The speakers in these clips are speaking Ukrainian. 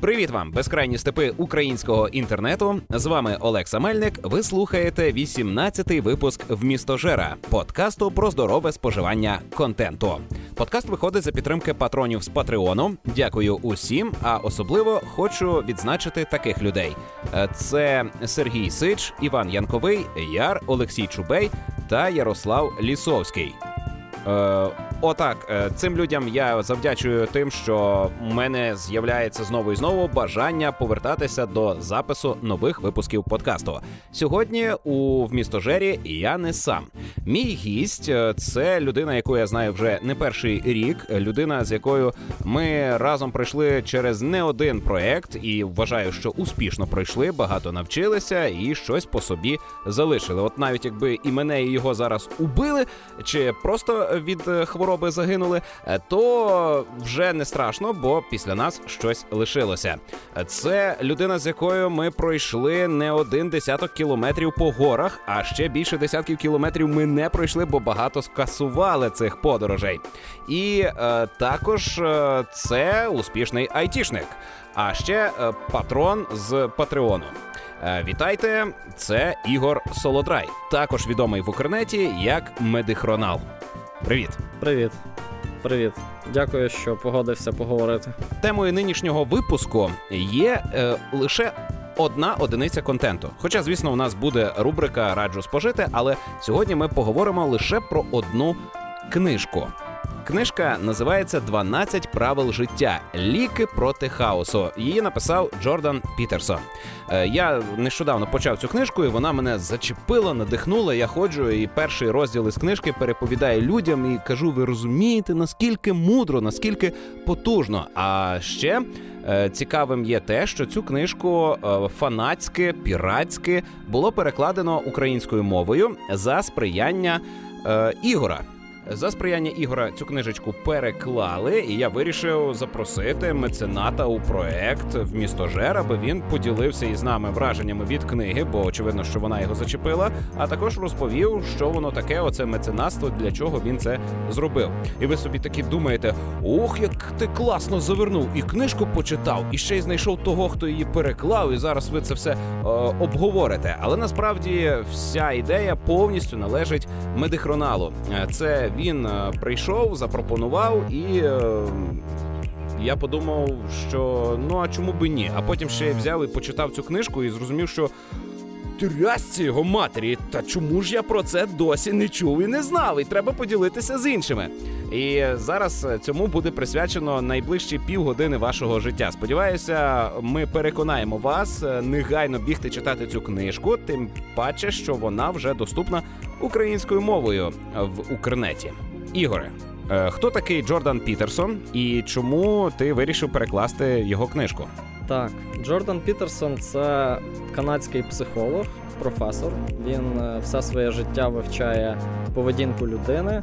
Привіт вам, безкрайні степи українського інтернету. З вами Олег Самельник. Ви слухаєте 18-й випуск «Вмістожера» подкасту про здорове споживання контенту. Подкаст виходить за підтримки патронів з Патреону. Дякую усім. А особливо хочу відзначити таких людей: Е, це Сергій Сич, Іван Янковий, Яр, Олексій Чубей та Ярослав Лісовський. Е, отак, е, цим людям я завдячую тим, що у мене з'являється знову і знову бажання повертатися до запису нових випусків подкасту. Сьогодні у вмістожері я не сам. Мій гість е, це людина, яку я знаю вже не перший рік. Людина, з якою ми разом пройшли через не один проект, і вважаю, що успішно пройшли, багато навчилися і щось по собі залишили. От навіть якби і мене, і його зараз убили, чи просто від е, хвороби загинули, е, то вже не страшно, бо після нас щось лишилося. Це людина, з якою ми пройшли не один десяток кілометрів по горах, а ще більше десятків кілометрів ми не пройшли, бо багато скасували цих подорожей. І е, також е, це успішний айтішник, а ще е, патрон з Патреону. Е, Вітайте, це Ігор Солодрай, також відомий в Укрнеті як Медихронал. Привіт! Привіт. Привіт. Дякую, що погодився поговорити. Темою нинішнього випуску є е, лише одна одиниця контенту. Хоча, звісно, у нас буде рубрика Раджу спожити, але сьогодні ми поговоримо лише про одну книжку. Книжка називається «12 правил життя. Ліки проти хаосу. Її написав Джордан Пітерсон. Е, Я нещодавно почав цю книжку, і вона мене зачепила, надихнула. Я ходжу і перший розділ із книжки переповідаю людям і кажу: ви розумієте, наскільки мудро, наскільки потужно. А ще е, цікавим є те, що цю книжку е, фанатськи, піратськи було перекладено українською мовою за сприяння Ігора. За сприяння Ігора цю книжечку переклали, і я вирішив запросити мецената у проект в місто Жер, аби він поділився із нами враженнями від книги, бо очевидно, що вона його зачепила. А також розповів, що воно таке, оце меценатство, для чого він це зробив. І ви собі такі думаєте: ох, як ти класно завернув, і книжку почитав, і ще й знайшов того, хто її переклав, і зараз ви це все е, обговорите. Але насправді вся ідея повністю належить медихроналу. Е, Це він е, прийшов, запропонував і. е, Я подумав, що ну а чому би ні? А потім ще взяв і почитав цю книжку і зрозумів, що трясці його матері, та чому ж я про це досі не чув і не знав, і треба поділитися з іншими. І зараз е, цьому буде присвячено найближчі півгодини вашого життя. Сподіваюся, ми переконаємо вас е, негайно бігти читати цю книжку, тим паче, що вона вже доступна українською мовою в Укрнеті. Ігоре, е, хто такий Джордан Пітерсон і чому ти вирішив перекласти його книжку? Так, Джордан Пітерсон це канадський психолог, професор. Він е, все своє життя вивчає поведінку людини,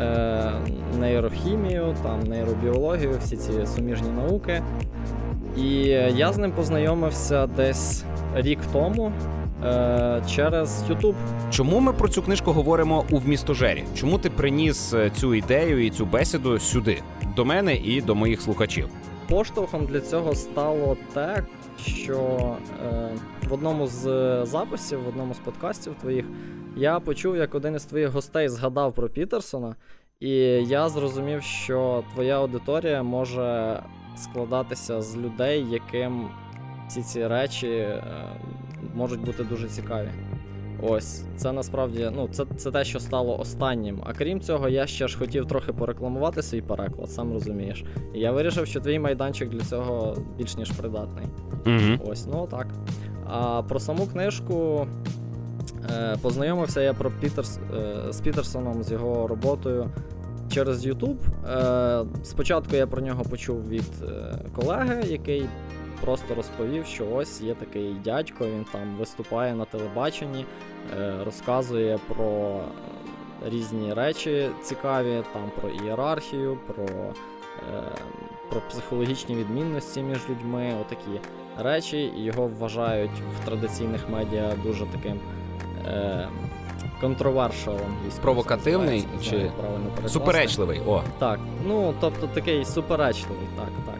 е, нейрохімію, там, нейробіологію, всі ці суміжні науки. І я з ним познайомився десь рік тому е, через YouTube. Чому ми про цю книжку говоримо у вмістожері? Чому ти приніс цю ідею і цю бесіду сюди до мене і до моїх слухачів? Поштовхом для цього стало те, що е, в одному з записів, в одному з подкастів твоїх, я почув, як один із твоїх гостей згадав про Пітерсона, і я зрозумів, що твоя аудиторія може складатися з людей, яким всі ці речі е, можуть бути дуже цікаві. Ось, це насправді ну, це, це те, що стало останнім. А крім цього, я ще ж хотів трохи порекламувати свій переклад, сам розумієш. І я вирішив, що твій майданчик для цього більш ніж придатний. Угу. Ось, ну так. А про саму книжку е, познайомився я про Пітерс, е, з Пітерсоном, з його роботою через YouTube. Е, спочатку я про нього почув від е, колеги, який просто розповів, що ось є такий дядько, він там виступає на телебаченні, розказує про е, різні речі цікаві, там про ієрархію, про, е, про психологічні відмінності між людьми, отакі речі. І його вважають в традиційних медіа дуже таким. Е, Контровершал англійською. Провокативний чи. Суперечливий. О, Так, ну тобто такий суперечливий, так, так.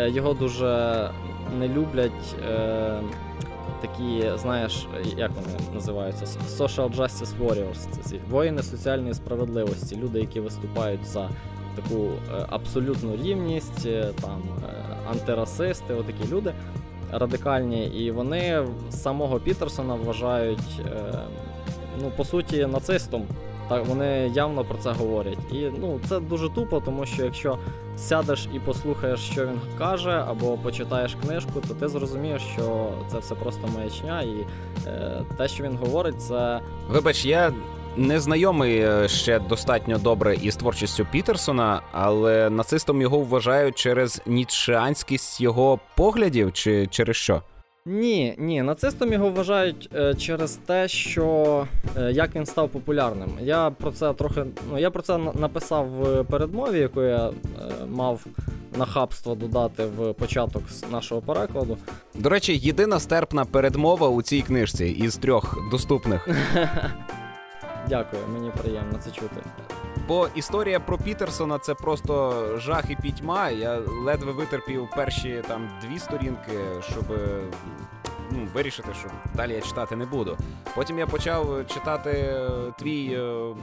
е, його дуже не люблять. Е, Такі, знаєш, як вони називаються? Social Justice Warriors. Це ці воїни соціальної справедливості, люди, які виступають за таку е, абсолютну рівність, е, там е, антирасисти, отакі люди радикальні, і вони самого Пітерсона вважають, ну, по суті, нацистом. Так, вони явно про це говорять. І ну, це дуже тупо, тому що якщо сядеш і послухаєш, що він каже, або почитаєш книжку, то ти зрозумієш, що це все просто маячня, і е, те, що він говорить, це Вибач, я не знайомий е, ще достатньо добре із творчістю Пітерсона, але нацистом його вважають через нітшеанськість його поглядів, чи через що? Ні, ні, нацистом його вважають е, через те, що е, як він став популярним. Я про це трохи. Ну я про це написав в передмові, яку я е, мав нахабство додати в початок нашого перекладу. До речі, єдина стерпна передмова у цій книжці із трьох доступних. Дякую, мені приємно це чути. Бо історія про Пітерсона це просто жах і пітьма. Я ледве витерпів перші там дві сторінки, щоб ну, вирішити, що далі я читати не буду. Потім я почав читати е, твій е,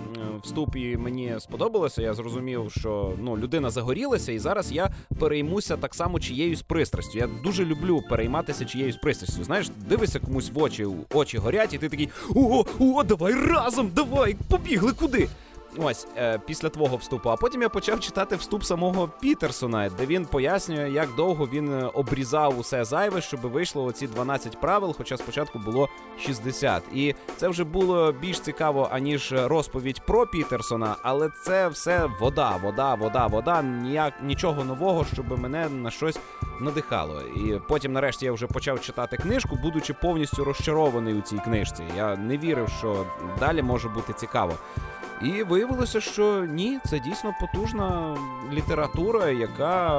вступ, і мені сподобалося. Я зрозумів, що ну людина загорілася, і зараз я переймуся так само чиєюсь пристрастю. Я дуже люблю перейматися чиєюсь пристрастю. Знаєш, дивишся комусь в очі, очі горять, і ти такий: о, о, давай разом, давай, побігли куди. Ось е, після твого вступу. А потім я почав читати вступ самого Пітерсона, де він пояснює, як довго він е, обрізав усе зайве, щоб вийшло оці 12 правил, хоча спочатку було 60. І це вже було більш цікаво, аніж розповідь про Пітерсона, але це все вода, вода, вода, вода. Ніяк нічого нового, щоб мене на щось надихало. І потім, нарешті, я вже почав читати книжку, будучи повністю розчарований у цій книжці. Я не вірив, що далі може бути цікаво. І виявилося, що ні, це дійсно потужна література, яка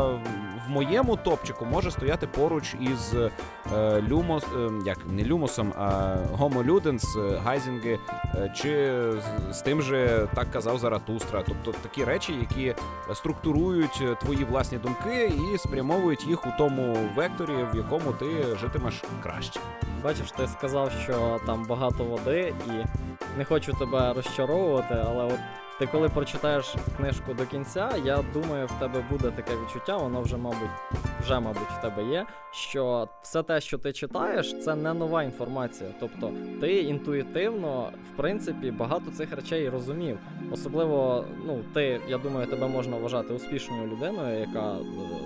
в моєму топчику може стояти поруч із е, Люмос, е, як не Люмосом, а Гомо Люденс, е, Гайзінги, е, чи з, з тим же так казав Заратустра. Тобто такі речі, які структурують е, твої власні думки і спрямовують їх у тому векторі, в якому ти житимеш краще. Бачиш, ти сказав, що там багато води, і не хочу тебе розчаровувати, але от ти коли прочитаєш книжку до кінця, я думаю, в тебе буде таке відчуття, воно вже, мабуть, вже, мабуть, в тебе є. Що все те, що ти читаєш, це не нова інформація. Тобто ти інтуїтивно, в принципі, багато цих речей розумів. Особливо, ну, ти, я думаю, тебе можна вважати успішною людиною, яка е,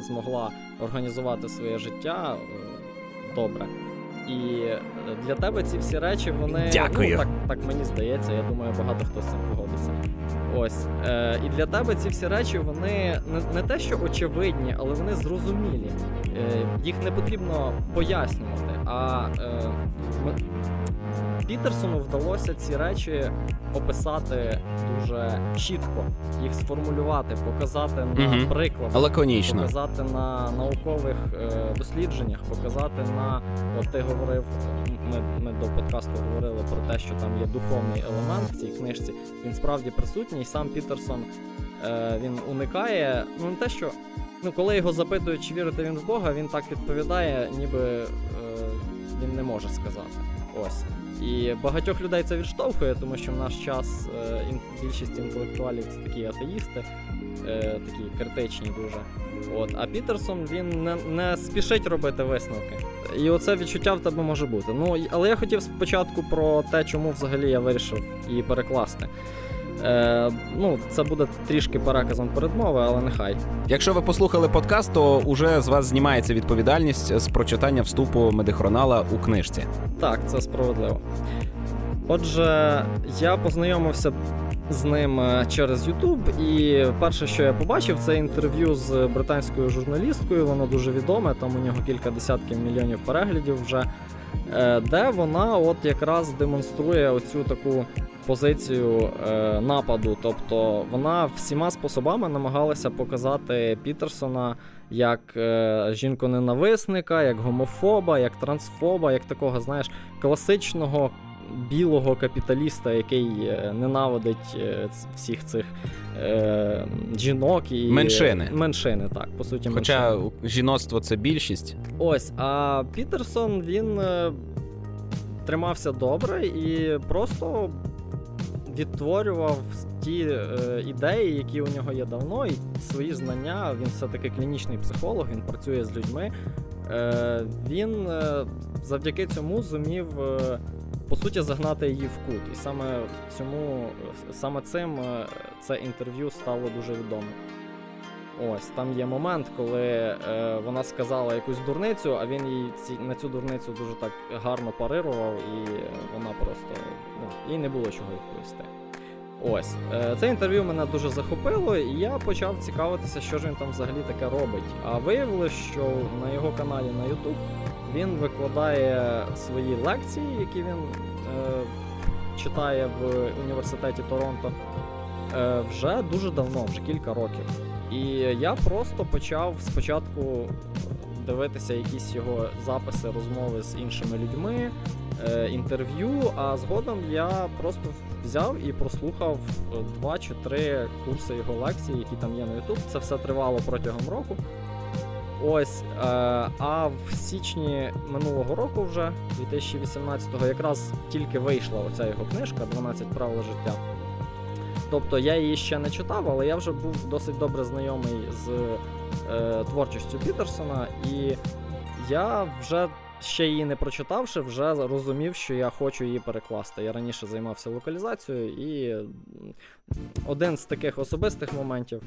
змогла організувати своє життя е, добре. І е, для тебе ці всі речі, вони Дякую. ну так, так мені здається. Я думаю, багато хто з цим погодиться. Ось е, і для тебе ці всі речі, вони не, не те, що очевидні, але вони зрозумілі. Е, їх не потрібно пояснювати. А е, Пітерсону вдалося ці речі описати дуже чітко, їх сформулювати, показати на Мгм. прикладах Лаконічно. показати на наукових е, дослідженнях, показати на от ти говорив. Ми, ми до подкасту говорили про те, що там є духовний елемент в цій книжці. Він справді присутній. І Сам Пітерсон е, він уникає. Ну не те, що ну коли його запитують, чи вірити він в Бога, він так відповідає, ніби е, він не може сказати. Ось. І багатьох людей це відштовхує, тому що в наш час е, більшість інтелектуалів це такі атеїсти, е, такі критичні дуже. От, а Пітерсон він не, не спішить робити висновки. І оце відчуття в тебе може бути. Ну, але я хотів спочатку про те, чому взагалі я вирішив її перекласти. Е, ну, це буде трішки переказом передмови, але нехай. Якщо ви послухали подкаст, то уже з вас знімається відповідальність з прочитання вступу медихронала у книжці. Так, це справедливо. Отже, я познайомився з ним е, через YouTube, і перше, що я побачив, це інтерв'ю з британською журналісткою. Воно дуже відоме, там у нього кілька десятків мільйонів переглядів вже. е, Де вона от якраз демонструє оцю таку позицію е, нападу. Тобто вона всіма способами намагалася показати Пітерсона як е, жінку-ненависника, як гомофоба, як трансфоба, як такого, знаєш, класичного білого капіталіста, який е, ненавидить е, всіх цих е, жінок і Меншини. Меншини, так, по суті, Хоча меншини. жіноцтво це більшість. Ось, а Пітерсон він е, тримався добре і просто відтворював ті е, ідеї, які у нього є давно, і свої знання. Він все-таки клінічний психолог, він працює з людьми. Е, він е, завдяки цьому зумів. Е, по суті, загнати її в кут. І саме цьому, саме цим е, це інтерв'ю стало дуже відомим. Ось там є момент, коли е, вона сказала якусь дурницю, а він їй ці, на цю дурницю дуже так гарно парирував, і вона просто ну, їй не було чого відповісти. Ось е, це інтерв'ю мене дуже захопило, і я почав цікавитися, що ж він там взагалі таке робить. А виявилось, що на його каналі на YouTube він викладає свої лекції, які він е, читає в університеті Торонто е, вже дуже давно, вже кілька років. І я просто почав спочатку дивитися якісь його записи, розмови з іншими людьми, е, інтерв'ю. А згодом я просто взяв і прослухав е, два чи три курси його лекцій, які там є на YouTube. Це все тривало протягом року. Ось, е, а в січні минулого року, вже 2018-го, якраз тільки вийшла оця його книжка «12 правил життя. Тобто я її ще не читав, але я вже був досить добре знайомий з е, творчістю Пітерсона, і я вже ще її не прочитавши, вже розумів, що я хочу її перекласти. Я раніше займався локалізацією, і один з таких особистих моментів.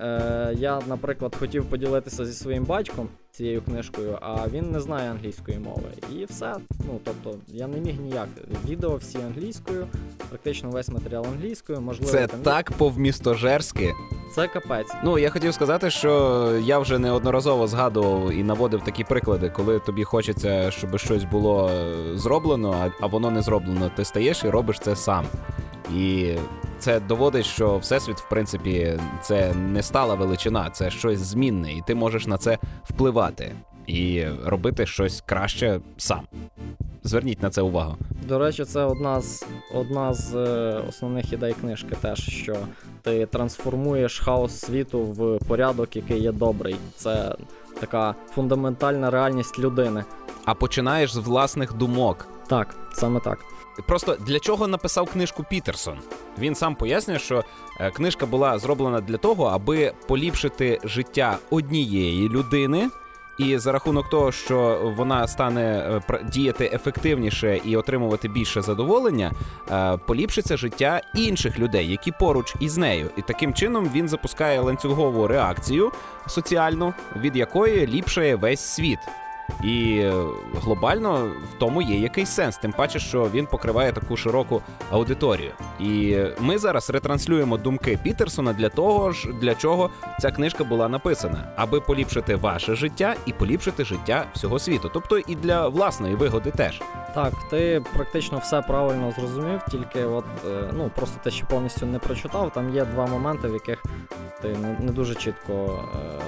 Е, я, наприклад, хотів поділитися зі своїм батьком цією книжкою, а він не знає англійської мови. І все. Ну тобто, я не міг ніяк. Відео всі англійською, практично весь матеріал англійською, можливо, Це там так повмістожерськи. Це капець. Ну, я хотів сказати, що я вже неодноразово згадував і наводив такі приклади, коли тобі хочеться, щоб щось було е, зроблено, а, а воно не зроблено. Ти стаєш і робиш це сам. І це доводить, що всесвіт, в принципі, це не стала величина, це щось змінне, і ти можеш на це впливати і робити щось краще сам. Зверніть на це увагу. До речі, це одна з одна з е, основних ідей книжки, теж що ти трансформуєш хаос світу в порядок, який є добрий. Це така фундаментальна реальність людини. А починаєш з власних думок. Так, саме так. Просто для чого написав книжку Пітерсон? Він сам пояснює, що е, книжка була зроблена для того, аби поліпшити життя однієї людини. І за рахунок того, що вона стане е, діяти ефективніше і отримувати більше задоволення, е, поліпшиться життя інших людей, які поруч із нею. І таким чином він запускає ланцюгову реакцію соціальну, від якої ліпшає весь світ. І глобально в тому є якийсь сенс, тим паче, що він покриває таку широку аудиторію. І ми зараз ретранслюємо думки Пітерсона для того ж, для чого ця книжка була написана, аби поліпшити ваше життя і поліпшити життя всього світу, тобто і для власної вигоди теж. Так, ти практично все правильно зрозумів, тільки от е, ну просто ти ще повністю не прочитав. Там є два моменти, в яких ти не, не дуже чітко, е,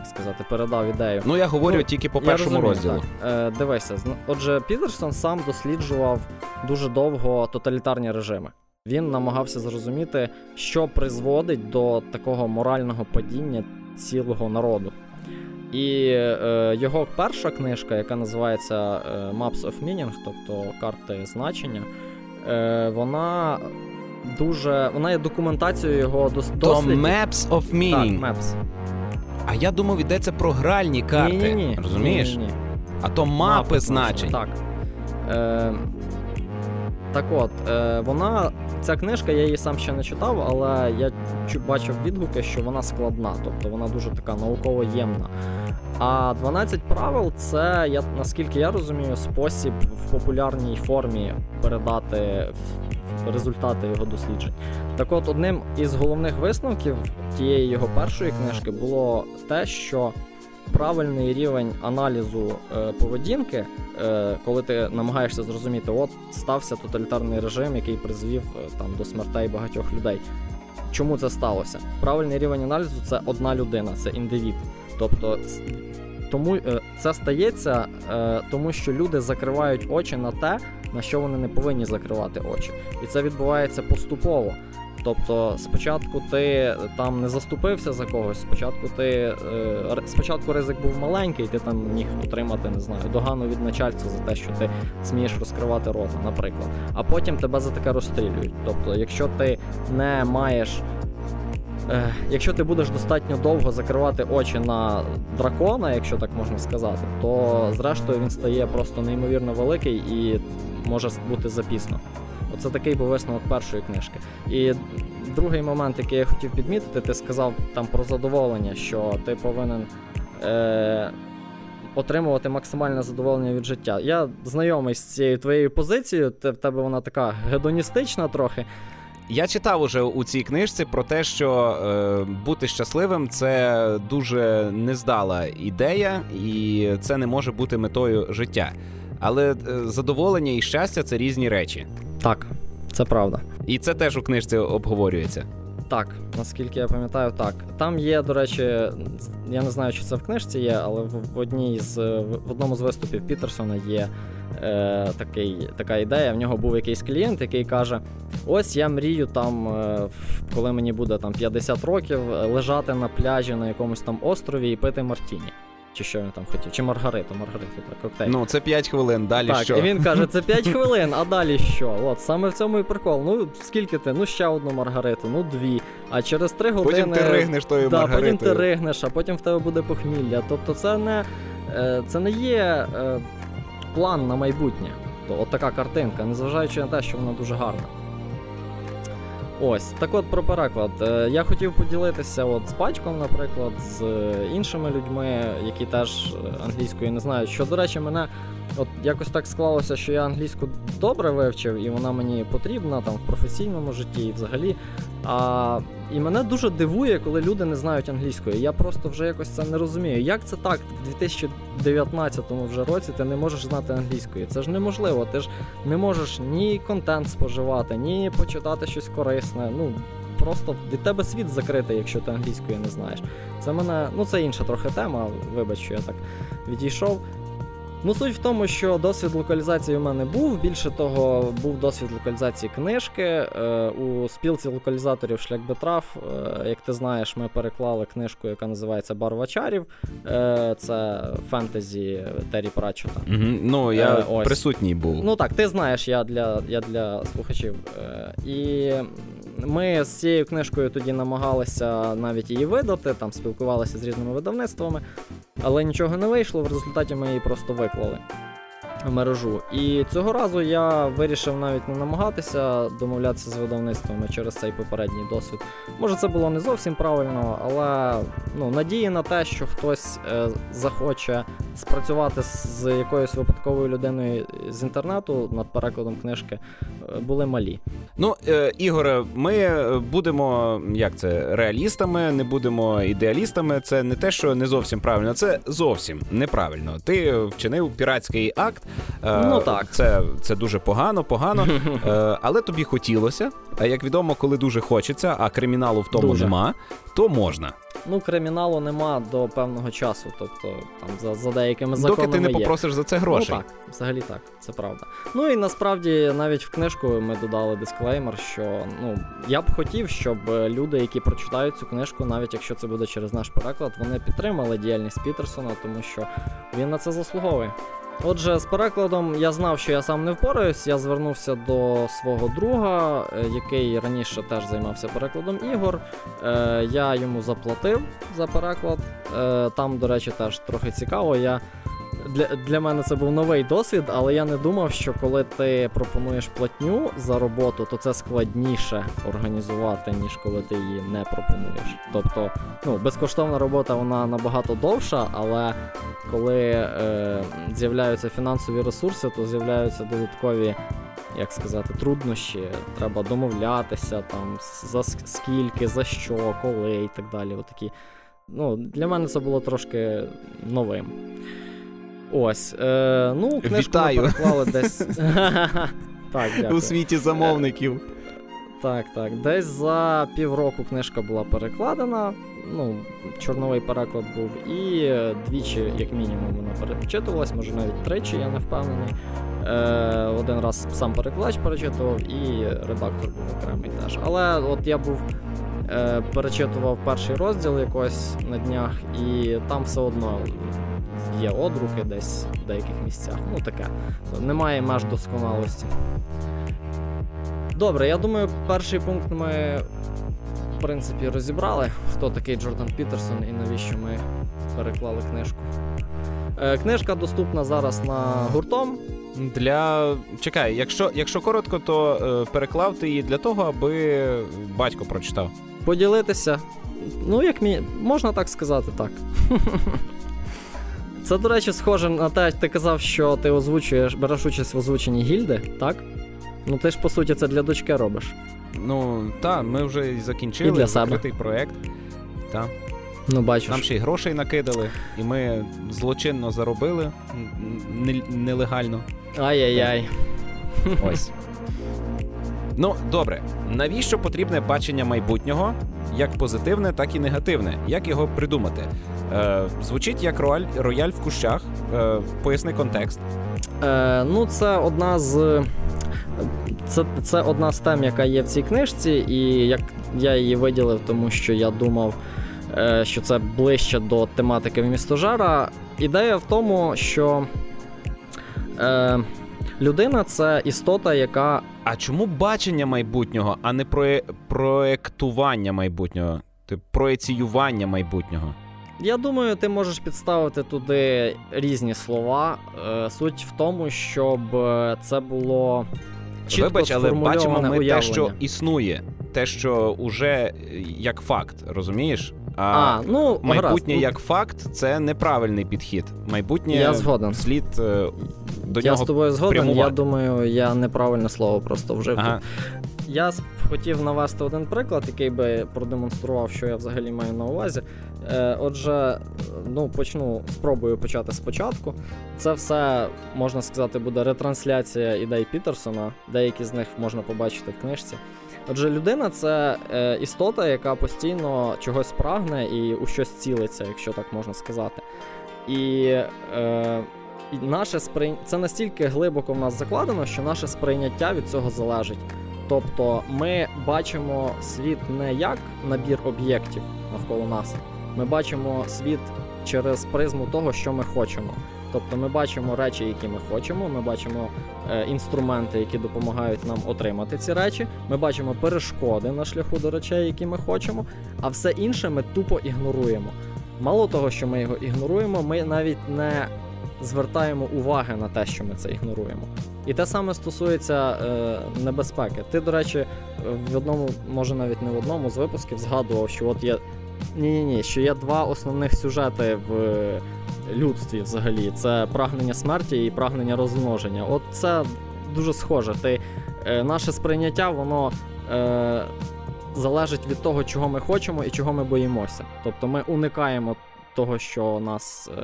як сказати, передав ідею. Ну я говорю Ну, тільки по першому розумію, розділу. Так. Е, дивися, отже, Пітерсон сам досліджував дуже довго тоталітарні режими. Він намагався зрозуміти, що призводить до такого морального падіння цілого народу. І е, його перша книжка, яка називається е, Maps of Meaning, тобто карти значення, е, вона дуже. Вона є документацією його дос- То дослідів. Maps of Meaning. Так, Maps. А я думав, йдеться про гральні карти. Ні-ні-ні. Розумієш? Ні-ні-ні. А то мапи значень. Так. Е, так от, е, вона. Ця книжка, я її сам ще не читав, але я бачив відгуки, що вона складна, тобто вона дуже така науково ємна. А 12 правил це, я, наскільки я розумію, спосіб в популярній формі передати результати його досліджень. Так от, одним із головних висновків тієї його першої книжки було те, що правильний рівень аналізу е, поведінки, е, коли ти намагаєшся зрозуміти, от стався тоталітарний режим, який призвів е, там до смертей багатьох людей. Чому це сталося? Правильний рівень аналізу це одна людина, це індивід. Тобто тому е, це стається, е, тому що люди закривають очі на те, на що вони не повинні закривати очі. І це відбувається поступово. Тобто, спочатку ти там не заступився за когось, спочатку ти е, спочатку ризик був маленький, ти там міг отримати, не знаю, догану від начальства за те, що ти смієш розкривати рота, наприклад. А потім тебе за таке розстрілюють. Тобто, якщо ти не маєш. Е, якщо ти будеш достатньо довго закривати очі на дракона, якщо так можна сказати, то зрештою він стає просто неймовірно великий і може бути запісно. Оце такий був висновок першої книжки. І другий момент, який я хотів підмітити, ти сказав там про задоволення, що ти повинен е, отримувати максимальне задоволення від життя. Я знайомий з цією твоєю позицією, в тебе вона така гедоністична трохи. Я читав уже у цій книжці про те, що е, бути щасливим це дуже нездала ідея, і це не може бути метою життя. Але е, задоволення і щастя це різні речі. Так, це правда. І це теж у книжці обговорюється. Так, наскільки я пам'ятаю, так. Там є, до речі, я не знаю, чи це в книжці є, але в одній з в одному з виступів Пітерсона є е, такий, така ідея. В нього був якийсь клієнт, який каже: Ось я мрію там, е, коли мені буде там 50 років, лежати на пляжі на якомусь там острові і пити Мартіні. Чи що він там хотів? Чи Маргариту, Маргариту, так, коктейль. Ну, це 5 хвилин, далі так, що? І він каже, це 5 хвилин, а далі що? От саме в цьому і прикол. Ну, скільки ти? Ну, ще одну Маргариту, ну дві. А через 3 години. Потім ти ригнеш тою да, Маргаритою. Потім ти ригнеш, а потім в тебе буде похмілля. Тобто, це не е, це не є е, план на майбутнє. От така картинка, незважаючи на те, що вона дуже гарна. Ось, так от про переклад. Е, я хотів поділитися от з батьком, наприклад, з іншими людьми, які теж англійською не знають. Що, до речі, мене от якось так склалося, що я англійську добре вивчив, і вона мені потрібна там в професійному житті і взагалі. А, І мене дуже дивує, коли люди не знають англійської. Я просто вже якось це не розумію. Як це так в 2019 вже році ти не можеш знати англійської? Це ж неможливо. Ти ж не можеш ні контент споживати, ні почитати щось корисне. Ну просто від тебе світ закритий, якщо ти англійської не знаєш. Це мене, ну це інша трохи тема. Вибач, що я так відійшов. Ну, суть в тому, що досвід локалізації у мене був. Більше того, був досвід локалізації книжки. Е, у спілці локалізаторів Шлях Бетрав, е, як ти знаєш, ми переклали книжку, яка називається Барва чарів. Е, це фентезі Террі Пратчета. Угу. Ну, я е, присутній був. Ну так, ти знаєш, я для я для слухачів. Е, і ми з цією книжкою тоді намагалися навіть її видати, там спілкувалися з різними видавництвами, але нічого не вийшло. В результаті ми її просто виклали мережу. І цього разу я вирішив навіть не намагатися домовлятися з видавництвами через цей попередній досвід. Може, це було не зовсім правильно, але ну, надії на те, що хтось е, захоче спрацювати з якоюсь випадковою людиною з інтернету над перекладом книжки, е, були малі. Ну, е, Ігоре, ми будемо як це реалістами, не будемо ідеалістами. Це не те, що не зовсім правильно, це зовсім неправильно. Ти вчинив піратський акт. Е, ну так. Це це дуже погано, погано. Е, але тобі хотілося. А як відомо, коли дуже хочеться, а криміналу в тому дуже. нема, то можна. Ну, криміналу нема до певного часу, тобто там за за деякими законами Доки ти не попросиш за це грошей. Ну так, взагалі так, це правда. Ну і насправді навіть в книжку ми додали дисклеймер, що ну я б хотів, щоб люди, які прочитають цю книжку, навіть якщо це буде через наш переклад, вони підтримали діяльність Пітерсона, тому що він на це заслуговує. Отже, з перекладом я знав, що я сам не впораюсь. Я звернувся до свого друга, е, який раніше теж займався перекладом ігор. Е, я йому заплатив за переклад. Е, там, до речі, теж трохи цікаво. Я для для мене це був новий досвід, але я не думав, що коли ти пропонуєш платню за роботу, то це складніше організувати, ніж коли ти її не пропонуєш. Тобто, ну, безкоштовна робота вона набагато довша, але коли е, з'являються фінансові ресурси, то з'являються додаткові. Як сказати, труднощі, треба домовлятися, там, за скільки, за що, коли і так далі. Отакі. Ну, Для мене це було трошки новим. Ось. Е, ну, книжку Вітаю. ми переклали десь. Так, дякую. У світі замовників. Так, так. Десь за півроку книжка була перекладена. Ну, чорновий переклад був, і двічі, як мінімум, вона перечитувалась, може навіть тричі, я не впевнений. Е, один раз сам перекладач перечитував, і редактор був окремий теж. Але от я був е, перечитував перший розділ якось на днях, і там все одно є одруки десь в деяких місцях. Ну таке. Немає меж досконалості. Добре, я думаю, перший пункт ми в принципі розібрали, хто такий Джордан Пітерсон і навіщо ми переклали книжку. Е, книжка доступна зараз на гуртом. Для чекай, якщо, якщо коротко, то е, переклав ти її для того, аби батько прочитав. Поділитися. Ну, як мі... можна так сказати, так. Це, до речі, схоже на те, ти казав, що ти озвучуєш, береш участь в озвученні гільди, так? Ну ти ж по суті це для дочки робиш. Ну, так, ми вже і закінчили І для себе. закритий проект. Та. Ну, бачиш. Нам ще й грошей накидали, і ми злочинно заробили н- н- нелегально. Ай-яй-яй. Ось. Ну, добре. Навіщо потрібне бачення майбутнього, як позитивне, так і негативне? Як його придумати? Е, звучить як рояль, рояль в кущах. Е, поясни контекст. Е, ну, це одна з. Це, це одна з тем, яка є в цій книжці, і як я її виділив, тому що я думав, е, що це ближче до тематики містожара. Ідея в тому, що е, людина це істота, яка А чому бачення майбутнього, а не проє... проєктування майбутнього? Проєціювання майбутнього? Я думаю, ти можеш підставити туди різні слова. Е, Суть в тому, щоб е, це було чітко Вибач, але бачимо ми уявлення. те, що існує, те, що уже е, як факт, розумієш? А, А, ну, майбутнє гаразд. як факт це неправильний підхід. Майбутнє Я згоден. слід е, до я нього з тобою згоден. Я думаю, я неправильне слово просто вжив. тут. Ага. Я с- хотів навести один приклад, який би продемонстрував, що я взагалі маю на увазі. Е, отже, ну почну, спробую почати спочатку. Це все, можна сказати, буде ретрансляція ідей Пітерсона. Деякі з них можна побачити в книжці. Отже, людина це е, істота, яка постійно чогось прагне і у щось цілиться, якщо так можна сказати. І, е, і наше сприй... це настільки глибоко в нас закладено, що наше сприйняття від цього залежить. Тобто ми бачимо світ не як набір об'єктів навколо нас. Ми бачимо світ через призму того, що ми хочемо. Тобто ми бачимо речі, які ми хочемо, ми бачимо е, інструменти, які допомагають нам отримати ці речі. Ми бачимо перешкоди на шляху до речей, які ми хочемо, а все інше ми тупо ігноруємо. Мало того, що ми його ігноруємо, ми навіть не звертаємо уваги на те, що ми це ігноруємо. І те саме стосується е, небезпеки. Ти, до речі, в одному, може навіть не в одному з випусків згадував, що от є. Ні, ні, що є два основних сюжети в людстві взагалі: це прагнення смерті і прагнення розмноження. От це дуже схоже. Ти, е, наше сприйняття, воно. Е, Залежить від того, чого ми хочемо і чого ми боїмося. Тобто ми уникаємо того, що нас е,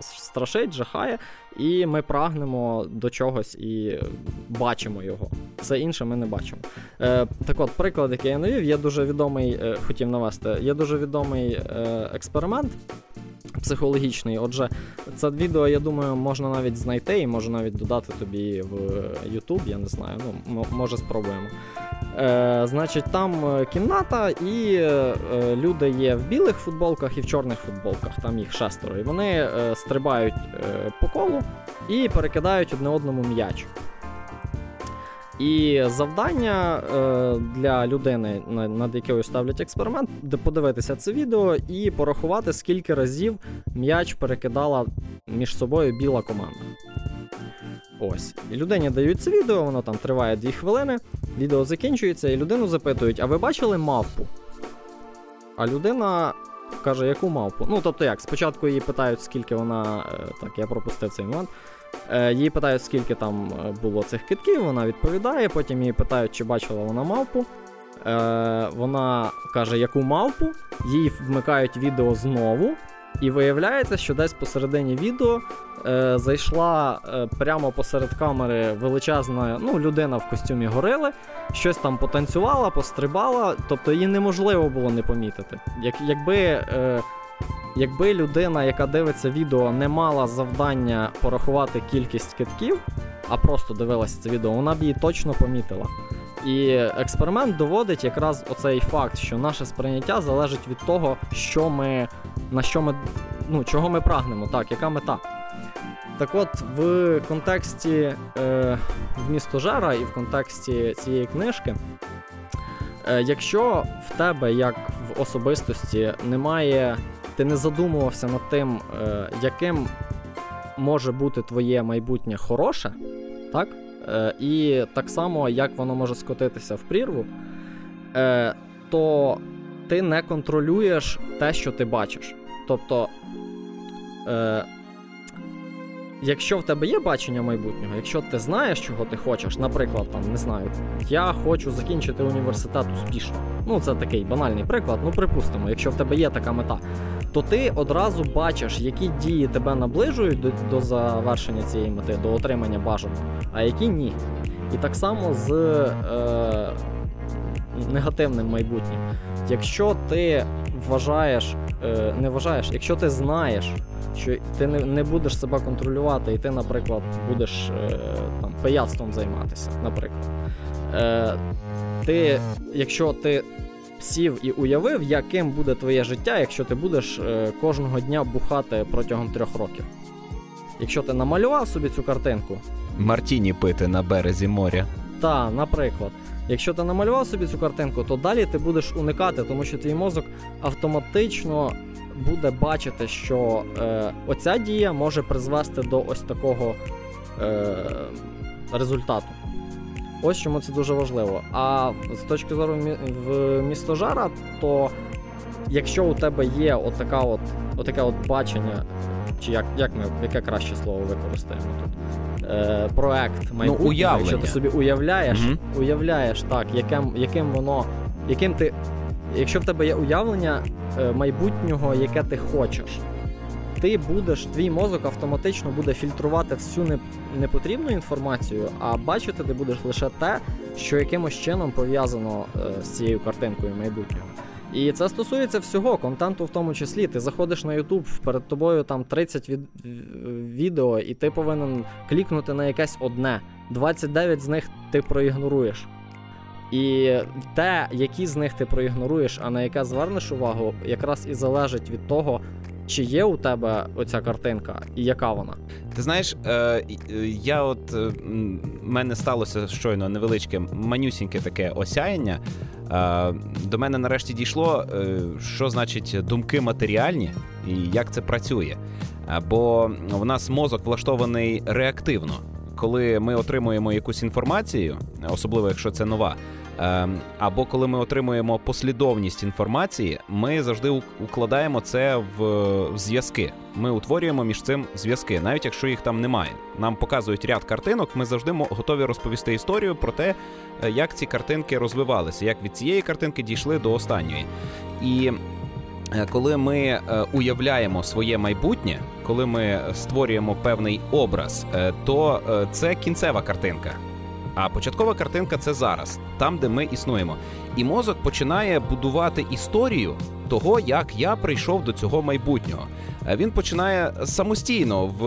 страшить, жахає, і ми прагнемо до чогось і бачимо його. Все інше ми не бачимо. Е, так от, приклад, який я навів, є дуже відомий, е, хотів навести, є дуже відомий е, експеримент. Психологічний, отже, це відео, я думаю, можна навіть знайти і можу навіть додати тобі в YouTube, я не знаю. Ну, може, спробуємо. Е, значить, там е, кімната, і е, люди є в білих футболках і в чорних футболках, там їх шестеро. І вони е, стрибають е, по колу і перекидають одне одному м'яч. І завдання е, для людини, над якою ставлять експеримент, подивитися це відео і порахувати, скільки разів м'яч перекидала між собою біла команда. Ось. І людині дають це відео, воно там триває 2 хвилини, відео закінчується, і людину запитують: а ви бачили мавпу? А людина каже, яку мавпу? Ну, тобто як, спочатку її питають, скільки вона. е, Так, я пропустив цей момент. Е, Її питають, скільки там е, було цих китків, вона відповідає, потім її питають, чи бачила вона мавпу. Е, Вона каже, яку мавпу, їй вмикають відео знову. І виявляється, що десь посередині відео е, зайшла е, прямо посеред камери величезна ну, людина в костюмі горили, щось там потанцювала, пострибала, тобто її неможливо було не помітити. Як, якби, якби людина, яка дивиться відео, не мала завдання порахувати кількість китків, а просто дивилася це відео, вона б її точно помітила. І експеримент доводить якраз оцей факт, що наше сприйняття залежить від того, що ми, на що ми, ну, чого ми прагнемо, так, яка мета. Так от, в контексті е, вмісту Жера і в контексті цієї книжки, е, якщо в тебе, як в особистості, немає, ти не задумувався над тим, е, яким може бути твоє майбутнє хороше, так? Е, і так само, як воно може скотитися в прірву, е, то ти не контролюєш те, що ти бачиш. Тобто, якщо в тебе є бачення майбутнього, якщо ти знаєш, чого ти хочеш, наприклад, там, не знаю, я хочу закінчити університет успішно. Ну, це такий банальний приклад. Ну, припустимо, якщо в тебе є така мета, то ти одразу бачиш, які дії тебе наближують до, до завершення цієї мети, до отримання бажаного, а які ні. І так само з е, негативним майбутнім. Якщо ти вважаєш, е, не вважаєш, якщо ти знаєш, що ти не, будеш себе контролювати, і ти, наприклад, будеш е, там пияцтвом займатися, наприклад. Е, ти, якщо ти сів і уявив, яким буде твоє життя, якщо ти будеш кожного дня бухати протягом трьох років. Якщо ти намалював собі цю картинку, Мартіні пити на березі моря. та, наприклад, якщо ти намалював собі цю картинку, то далі ти будеш уникати, тому що твій мозок автоматично буде бачити, що е, оця дія може призвести до ось такого е, результату. Ось чому це дуже важливо. А з точки зору мі- в містожара, то якщо у тебе є отака от, отаке от бачення, чи як, як ми, яке краще слово використаємо тут? Е, проект майбутнього, уявлення. якщо ти собі уявляєш, Мгм. уявляєш так, яким, яким воно, яким ти. Якщо в тебе є уявлення е, майбутнього, яке ти хочеш, ти будеш, твій мозок автоматично буде фільтрувати всю непотрібну інформацію, а бачити ти будеш лише те, що якимось чином пов'язано е, з цією картинкою майбутнього. І це стосується всього, контенту в тому числі. Ти заходиш на YouTube, перед тобою там 30 від... відео, і ти повинен клікнути на якесь одне. 29 з них ти проігноруєш. І те, які з них ти проігноруєш, а на яке звернеш увагу, якраз і залежить від того, чи є у тебе оця картинка і яка вона. Ти знаєш, е, е, я от е, мене сталося щойно невеличке манюсіньке таке осяяння. Е, до мене нарешті дійшло, е, що значить думки матеріальні і як це працює. Е, Бо в нас мозок влаштований реактивно. Коли ми отримуємо якусь інформацію, особливо якщо це нова, або коли ми отримуємо послідовність інформації, ми завжди укладаємо це в, зв'язки. Ми утворюємо між цим зв'язки, навіть якщо їх там немає. Нам показують ряд картинок, ми завжди готові розповісти історію про те, е, як ці картинки розвивалися, як від цієї картинки дійшли до останньої. І е, коли ми е, уявляємо своє майбутнє, коли ми створюємо певний образ, то це кінцева картинка. А початкова картинка це зараз, там, де ми існуємо. І мозок починає будувати історію того, як я прийшов до цього майбутнього. Е, Він починає самостійно в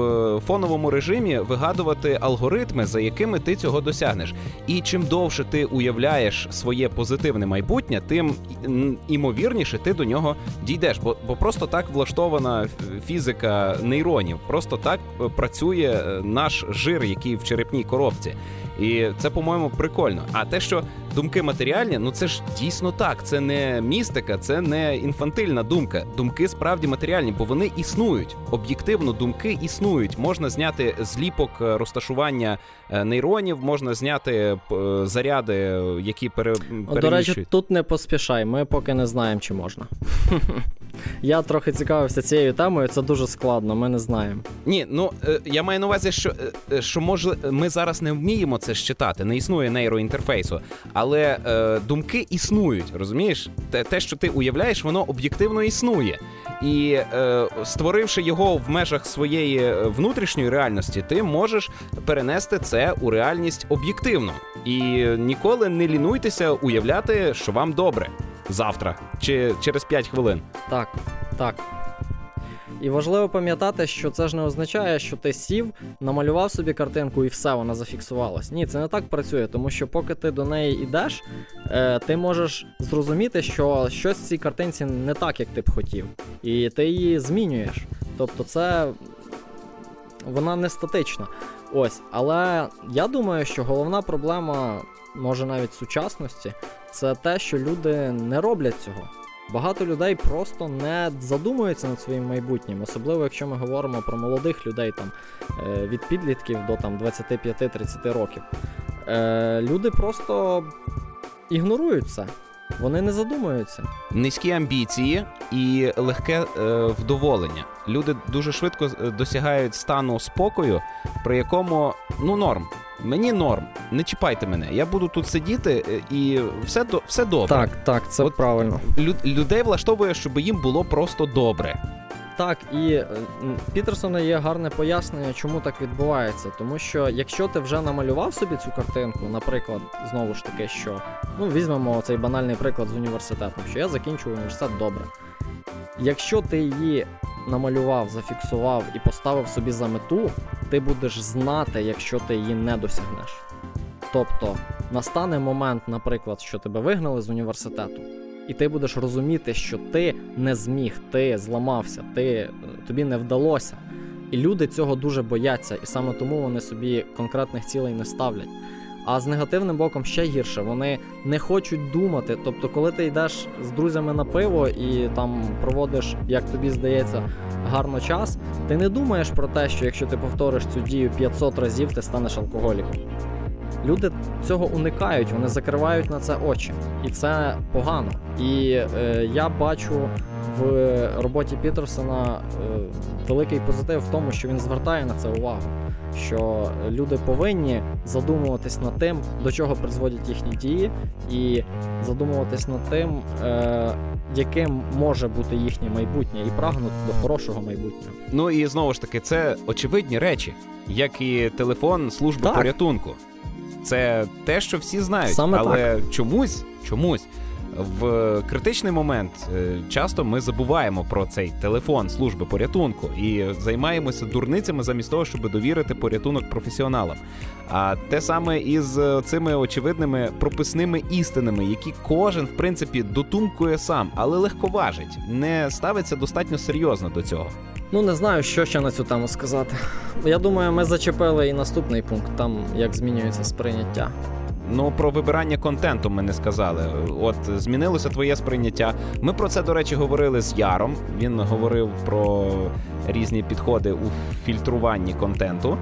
фоновому режимі вигадувати алгоритми, за якими ти цього досягнеш. І чим довше ти уявляєш своє позитивне майбутнє, тим імовірніше ти до нього дійдеш. Бо, бо просто так влаштована фізика нейронів, просто так е, працює е, наш жир, який в черепній коробці. І це, по-моєму, прикольно. А те, що думки матеріальні, ну це ж дійсно так. Це не містика, це не інфантильна думка. Думки справді матеріальні, бо вони існують. Об'єктивно, думки існують. Можна зняти зліпок е, розташування е, нейронів, можна зняти е, заряди, які пере, От, До речі, тут не поспішай, ми поки не знаємо, чи можна. Я трохи цікавився цією темою, це дуже складно, ми не знаємо. Ні, ну я маю на увазі, що, що може ми зараз не вміємо це щитати, не існує нейроінтерфейсу, але е, думки існують, розумієш? Те, те, що ти уявляєш, воно об'єктивно існує. І е, створивши його в межах своєї е, внутрішньої реальності, ти можеш перенести це у реальність об'єктивно. І ніколи не лінуйтеся уявляти, що вам добре завтра чи через 5 хвилин. Так, так. І важливо пам'ятати, що це ж не означає, що ти сів, намалював собі картинку і все, вона зафіксувалась. Ні, це не так працює, тому що поки ти до неї йдеш, е, ти можеш зрозуміти, що щось в цій картинці не так, як ти б хотів. І ти її змінюєш. Тобто, це вона не статична. Ось, але я думаю, що головна проблема, може навіть сучасності, це те, що люди не роблять цього. Багато людей просто не задумуються над своїм майбутнім, особливо якщо ми говоримо про молодих людей там е, від підлітків до там 25-30 років. Е, Люди просто ігнорують це, вони не задумуються. Низькі амбіції і легке е, вдоволення. Люди дуже швидко е, досягають стану спокою, при якому ну норм. Мені норм, не чіпайте мене. Я буду тут сидіти е, і все все добре. Так, так, це От- правильно. Лю- людей влаштовує, щоб їм було просто добре. Так, і е, Пітерсона є гарне пояснення, чому так відбувається. Тому що якщо ти вже намалював собі цю картинку, наприклад, знову ж таки, що ну візьмемо цей банальний приклад з університетом, що я закінчу університет добре. Якщо ти її намалював, зафіксував і поставив собі за мету, ти будеш знати, якщо ти її не досягнеш. Тобто настане момент, наприклад, що тебе вигнали з університету, і ти будеш розуміти, що ти не зміг, ти зламався, ти, е, тобі не вдалося. І люди цього дуже бояться, і саме тому вони собі конкретних цілей не ставлять. А з негативним боком ще гірше, вони не хочуть думати. Тобто, коли ти йдеш з друзями на пиво і там проводиш, як тобі здається, гарно час, ти не думаєш про те, що якщо ти повториш цю дію 500 разів, ти станеш алкоголіком. Люди цього уникають, вони закривають на це очі, і це погано. І е, я бачу в роботі Пітерсона е, великий позитив в тому, що він звертає на це увагу. Що люди повинні задумуватись над тим, до чого призводять їхні дії, і задумуватись над тим, е, яким може бути їхнє майбутнє, і прагнути до хорошого майбутнього. Ну і знову ж таки, це очевидні речі, як і телефон служби Так. порятунку. Це те, що всі знають, Саме але чомусь, чомусь в критичний момент е, часто ми забуваємо про цей телефон служби порятунку і займаємося дурницями замість того, щоб довірити порятунок професіоналам. А те саме із цими очевидними прописними істинами, які кожен, в принципі, дотумкує сам, але легковажить, не ставиться достатньо серйозно до цього. Ну не знаю, що ще на цю тему сказати. Я думаю, ми зачепили і наступний пункт, там як змінюється сприйняття. Ну, про вибирання контенту ми не сказали. От змінилося твоє сприйняття. Ми про це, до речі, говорили з Яром. Він говорив про різні підходи у фільтруванні контенту.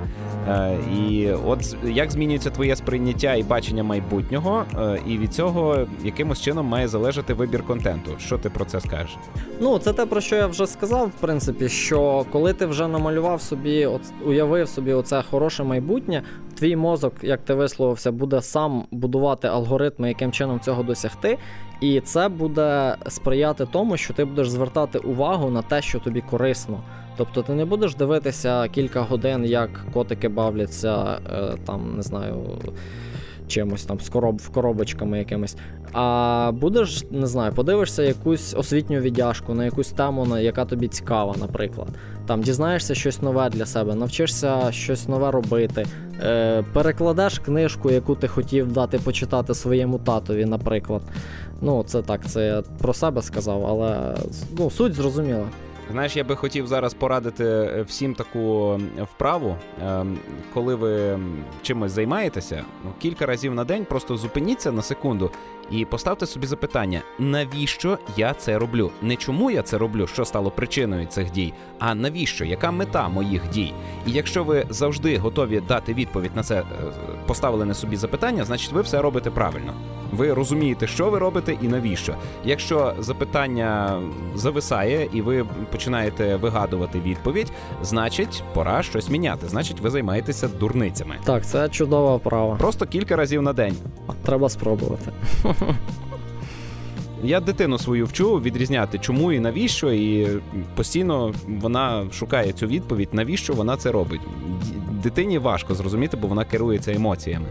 Е, і от як змінюється твоє сприйняття і бачення майбутнього, е, і від цього якимось чином має залежати вибір контенту. Що ти про це скажеш? Ну, це те, про що я вже сказав, в принципі, що коли ти вже намалював собі, от, уявив собі оце хороше майбутнє, твій мозок, як ти висловився, буде сам будувати алгоритми, яким чином цього досягти. І це буде сприяти тому, що ти будеш звертати увагу на те, що тобі корисно. Тобто ти не будеш дивитися кілька годин, як котики бавляться, е, там, не знаю, чимось там з короб, в коробочками якимись. А будеш, не знаю, подивишся якусь освітню віддяжку на якусь тему, на яка тобі цікава, наприклад. Там дізнаєшся щось нове для себе, навчишся щось нове робити, е, перекладеш книжку, яку ти хотів дати почитати своєму татові, наприклад. Ну, це так, це я про себе сказав, але ну, суть зрозуміла. Знаєш, я би хотів зараз порадити е, всім таку вправу, Ем, коли ви чимось займаєтеся, ну, кілька разів на день просто зупиніться на секунду і поставте собі запитання, навіщо я це роблю? Не чому я це роблю, що стало причиною цих дій, а навіщо, яка мета моїх дій? І якщо ви завжди готові дати відповідь на це е, поставлене собі запитання, значить ви все робите правильно. Ви розумієте, що ви робите і навіщо. Якщо запитання зависає і ви починаєте вигадувати відповідь, значить пора щось міняти. Значить, ви займаєтеся дурницями. Так, це чудова вправа. Просто кілька разів на день. Треба спробувати. Я дитину свою вчу відрізняти, чому і навіщо, і постійно вона шукає цю відповідь, навіщо вона це робить. Дитині важко зрозуміти, бо вона керується емоціями.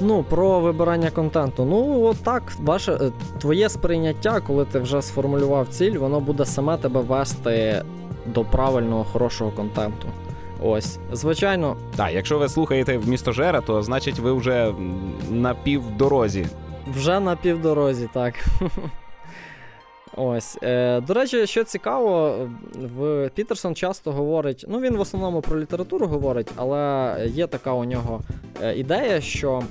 Ну, про вибирання контенту. Ну, от так, ваше е, твоє сприйняття, коли ти вже сформулював ціль, воно буде саме тебе вести до правильного, хорошого контенту. Ось, звичайно. Так, якщо ви слухаєте в місто Жера, то значить ви вже на півдорозі. Вже на півдорозі, так. Ось. Е, До речі, що цікаво, в Пітерсон часто говорить, ну він в основному про літературу говорить, але є така у нього е, ідея, що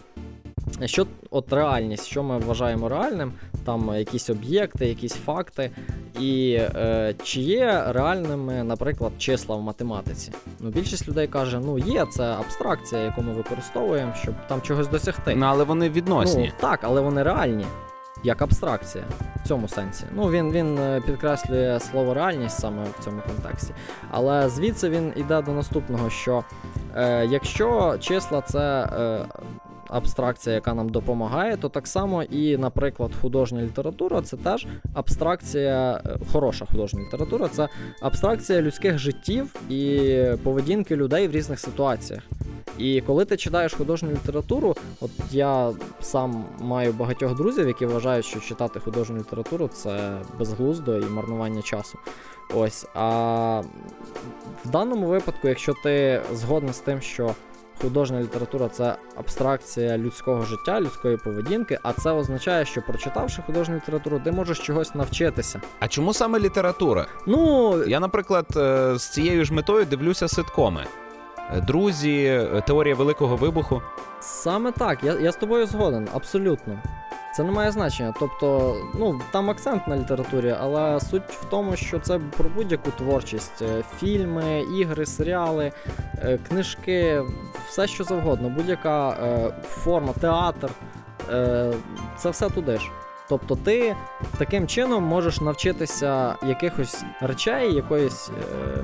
що от реальність, що ми вважаємо реальним, там якісь об'єкти, якісь факти, і е, чи є реальними, наприклад, числа в математиці. Ну, Більшість людей каже, ну є, це абстракція, яку ми використовуємо, щоб там чогось досягти. Ну, але вони відносні. Ну, Так, але вони реальні, як абстракція в цьому сенсі. Ну, Він він е, підкреслює слово реальність саме в цьому контексті. Але звідси він йде до наступного: що е, якщо числа це. Е, Абстракція, яка нам допомагає, то так само і, наприклад, художня література це теж абстракція, е, хороша художня література це абстракція людських життів і поведінки людей в різних ситуаціях. І коли ти читаєш художню літературу, от я сам маю багатьох друзів, які вважають, що читати художню літературу це безглуздо і марнування часу. Ось. А в даному випадку, якщо ти згоден з тим, що художня література це абстракція людського життя, людської поведінки, а це означає, що прочитавши художню літературу, ти можеш чогось навчитися. А чому саме література? Ну я, наприклад, е, з цією ж метою дивлюся ситкоми. Друзі, е, теорія великого вибуху. Саме так, я я з тобою згоден, абсолютно. Це не має значення. Тобто, ну там акцент на літературі, але суть в тому, що це про будь-яку творчість: е, фільми, ігри, серіали, е, книжки, все що завгодно, будь-яка е, форма, театр. Це все туди ж. Тобто ти таким чином можеш навчитися якихось речей, якоїсь е,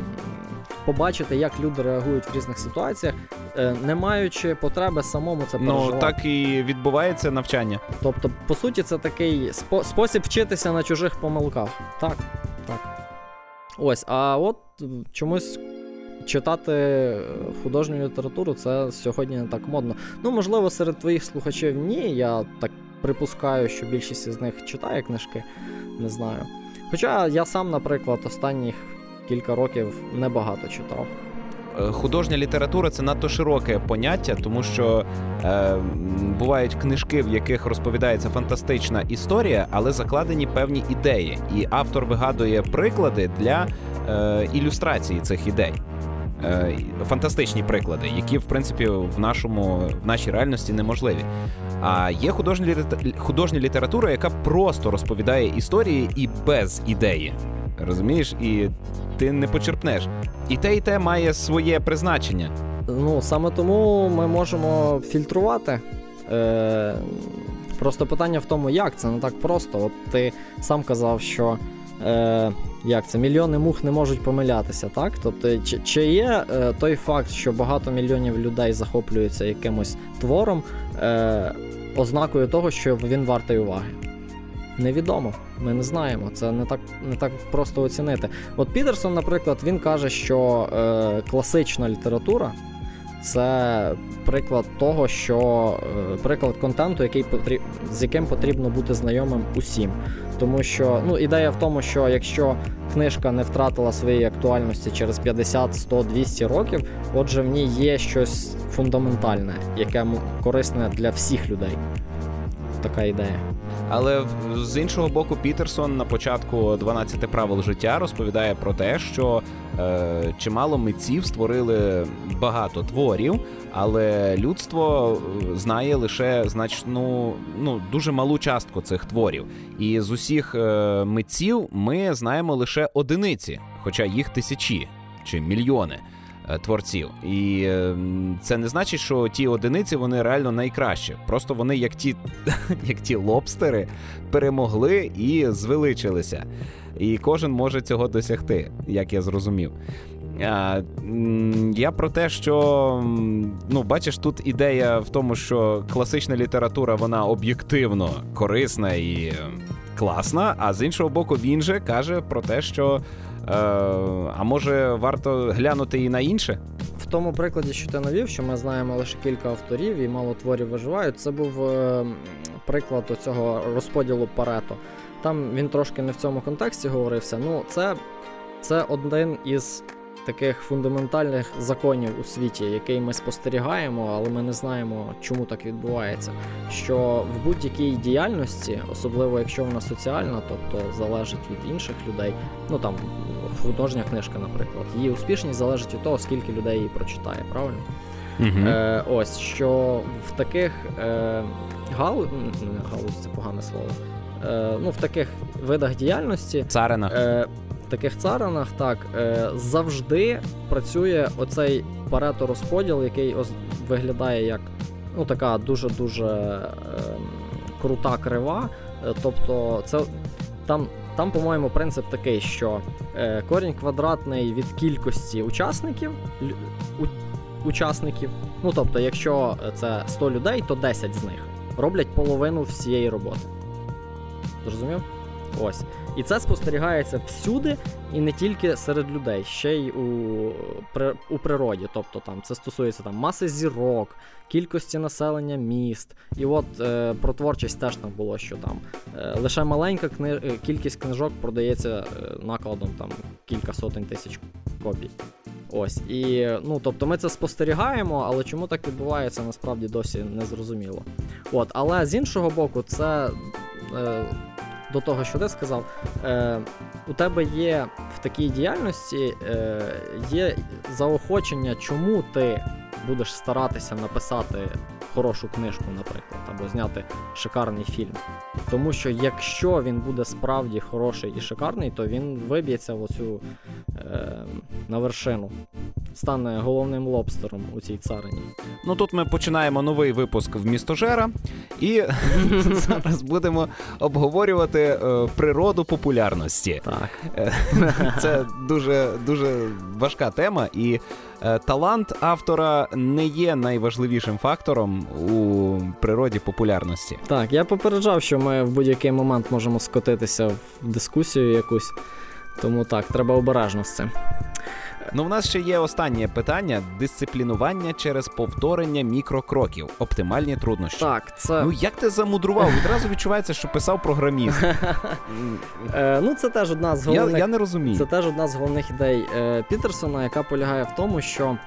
побачити, як люди реагують в різних ситуаціях, е, не маючи потреби самому це ну, переживати. Ну так і відбувається навчання. Тобто, по суті, це такий спо- спосіб вчитися на чужих помилках. Так, так. Ось, а от чомусь. Читати художню літературу це сьогодні не так модно. Ну, можливо, серед твоїх слухачів ні. Я так припускаю, що більшість з них читає книжки, не знаю. Хоча я сам, наприклад, останніх кілька років небагато читав. Е, художня література це надто широке поняття, тому що е, бувають книжки, в яких розповідається фантастична історія, але закладені певні ідеї, і автор вигадує приклади для е, ілюстрації цих ідей. Е, фантастичні приклади, які в принципі в нашому в нашій реальності неможливі. А є художня художня література, яка просто розповідає історії і без ідеї. Розумієш, і ти не почерпнеш. І те, і те має своє призначення. Ну саме тому ми можемо фільтрувати. Е, Просто питання в тому, як це не так просто. От ти сам казав, що е, як це мільйони мух не можуть помилятися, так? Тобто, чи, чи є е, той факт, що багато мільйонів людей захоплюються якимось твором, е, ознакою того, що він вартий уваги? Невідомо, ми не знаємо. Це не так не так просто оцінити. От Підерсон, наприклад, він каже, що е, класична література це приклад того, що е, приклад контенту, який потріб, з яким потрібно бути знайомим усім. Тому що ну, ідея в тому, що якщо книжка не втратила своєї актуальності через 50, 100, 200 років, отже, в ній є щось фундаментальне, яке корисне для всіх людей. Така ідея. Але з іншого боку, Пітерсон на початку 12 правил життя розповідає про те, що е, чимало митців створили багато творів, але людство е, знає лише значну, ну дуже малу частку цих творів. І з усіх е, митців ми знаємо лише одиниці, хоча їх тисячі чи мільйони. Е, творців. І ем, це не значить, що ті одиниці вони реально найкращі. Просто вони, як ті, як ті лобстери, перемогли і звеличилися. І кожен може цього досягти, як я зрозумів. Я про те, що ну, бачиш, тут ідея в тому, що класична література вона об'єктивно корисна і ем, класна, а з іншого боку, він же каже про те, що а може варто глянути і на інше. В тому прикладі, що ти навів, що ми знаємо лише кілька авторів і мало творів виживають, це був е, приклад цього розподілу Парето. Там він трошки не в цьому контексті говорився. Ну, це, це один із таких фундаментальних законів у світі, який ми спостерігаємо, але ми не знаємо, чому так відбувається. Що в будь-якій діяльності, особливо якщо вона соціальна, тобто залежить від інших людей, ну там художня книжка, наприклад, її успішність залежить від того, скільки людей її прочитає, правильно? Угу. Е, ось що в таких е, галу... не галузь, це погане слово. Е, ну, в таких видах діяльності Царина. Е, таких царинах так е, завжди працює оцей парето розподіл, який виглядає як ну, така дуже-дуже е, крута крива. Е, тобто, це там, там, по-моєму, принцип такий, що е, корінь квадратний від кількості учасників. учасників. Ну, тобто, якщо це 100 людей, то 10 з них роблять половину всієї роботи. Зрозумів? Ось. І це спостерігається всюди, і не тільки серед людей, ще й у, у природі. Тобто там це стосується там маси зірок, кількості населення міст. І от е, про творчість теж там було, що там е, лише маленька кни... е, кількість книжок продається е, накладом там кілька сотень тисяч копій. Ось. І ну, тобто ми це спостерігаємо, але чому так відбувається, насправді досі не зрозуміло. От, але з іншого боку, це. Е, до того, що ти сказав, е, у тебе є в такій діяльності е, є заохочення, чому ти будеш старатися написати хорошу книжку, наприклад, або зняти шикарний фільм. Тому що якщо він буде справді хороший і шикарний, то він виб'ється в оцю е, на вершину, стане головним лобстером у цій царині. Ну тут ми починаємо новий випуск в містожера, і зараз будемо обговорювати е, природу популярності. Так. Це дуже дуже важка тема, і е, талант автора не є найважливішим фактором у природі популярності. Так, я попереджав, що ми в будь-який момент можемо скотитися в дискусію якусь. Тому так, треба обережно з цим. Ну, в нас ще є останнє питання: дисциплінування через повторення мікрокроків, оптимальні труднощі. Так, це. Ну як ти замудрував? Відразу відчувається, що писав програміст. Е, ну, це теж одна з Я, головних. я не розумію. Це теж одна з головних ідей е, Пітерсона, яка полягає в тому, що.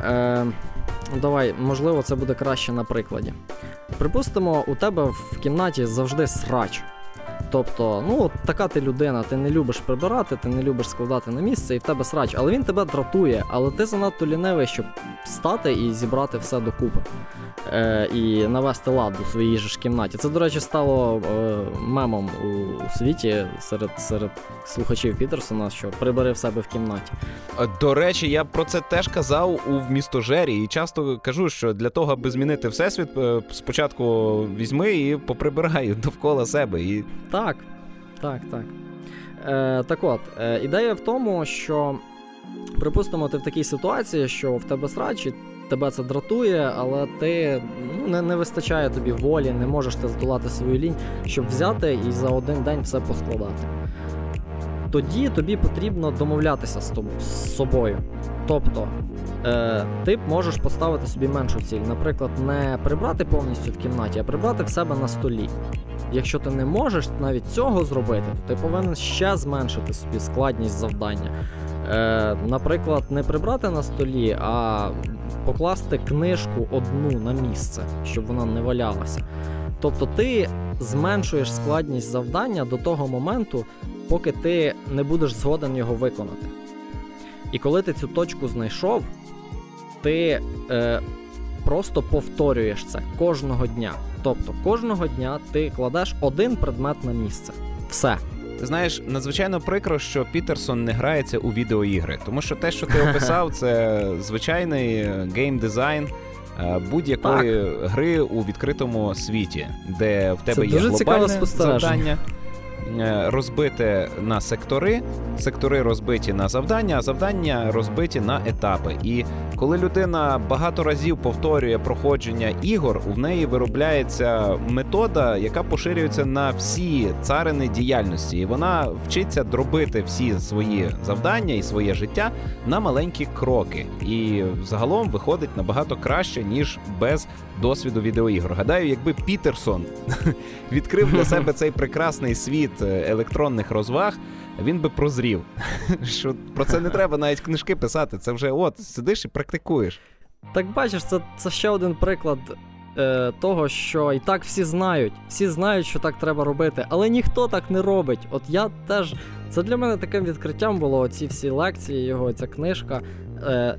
Е, ну, давай, можливо, це буде краще на прикладі. Припустимо, у тебе в кімнаті завжди срач. Тобто, ну, от така ти людина, ти не любиш прибирати, ти не любиш складати на місце, і в тебе срач, але він тебе дратує, але ти занадто лінивий, щоб встати і зібрати все докупи. Е, і навести лад у своїй же ж кімнаті. Це, до речі, стало е, мемом у, у світі серед, серед слухачів Пітерсона, що прибери в себе в кімнаті. Е, До речі, я про це теж казав у вмістожері, і часто кажу, що для того, аби змінити всесвіт, е, спочатку візьми і поприбирай довкола себе. І Так, так, так. Е, так от, е, ідея в тому, що, припустимо, ти в такій ситуації, що в тебе срач, і тебе це дратує, але ти ну, не, не вистачає тобі волі, не можеш ти здолати свою лінь, щоб взяти і за один день все поскладати. Тоді тобі потрібно домовлятися з, тоб- з собою. Тобто, е, ти можеш поставити собі меншу ціль. Наприклад, не прибрати повністю в кімнаті, а прибрати в себе на столі. Якщо ти не можеш навіть цього зробити, то ти повинен ще зменшити собі складність завдання. Е, наприклад, не прибрати на столі, а покласти книжку одну на місце, щоб вона не валялася. Тобто ти зменшуєш складність завдання до того моменту, поки ти не будеш згоден його виконати. І коли ти цю точку знайшов, ти е, просто повторюєш це кожного дня. Тобто кожного дня ти кладеш один предмет на місце. Все. ти знаєш, надзвичайно прикро, що Пітерсон не грається у відеоігри, тому що те, що ти описав, це звичайний гейм-дизайн. е, Будь-якої гри у відкритому світі, де в тебе Це є дуже глобальне завдання, е, розбите на сектори, сектори розбиті на завдання, а завдання розбиті на етапи. І коли людина багато разів повторює проходження ігор, у неї виробляється метода, яка поширюється на всі царини діяльності, і вона вчиться дробити всі свої завдання і своє життя на маленькі кроки. І загалом виходить набагато краще ніж без досвіду відеоігор. Гадаю, якби Пітерсон відкрив для себе цей прекрасний світ е, електронних розваг. Він би прозрів, що про це не треба навіть книжки писати. Це вже от сидиш і практикуєш. Так бачиш, це, це ще один приклад е, того, що і так всі знають. Всі знають, що так треба робити, але ніхто так не робить. От я теж. Це для мене таким відкриттям було оці всі лекції, його ця книжка. Е,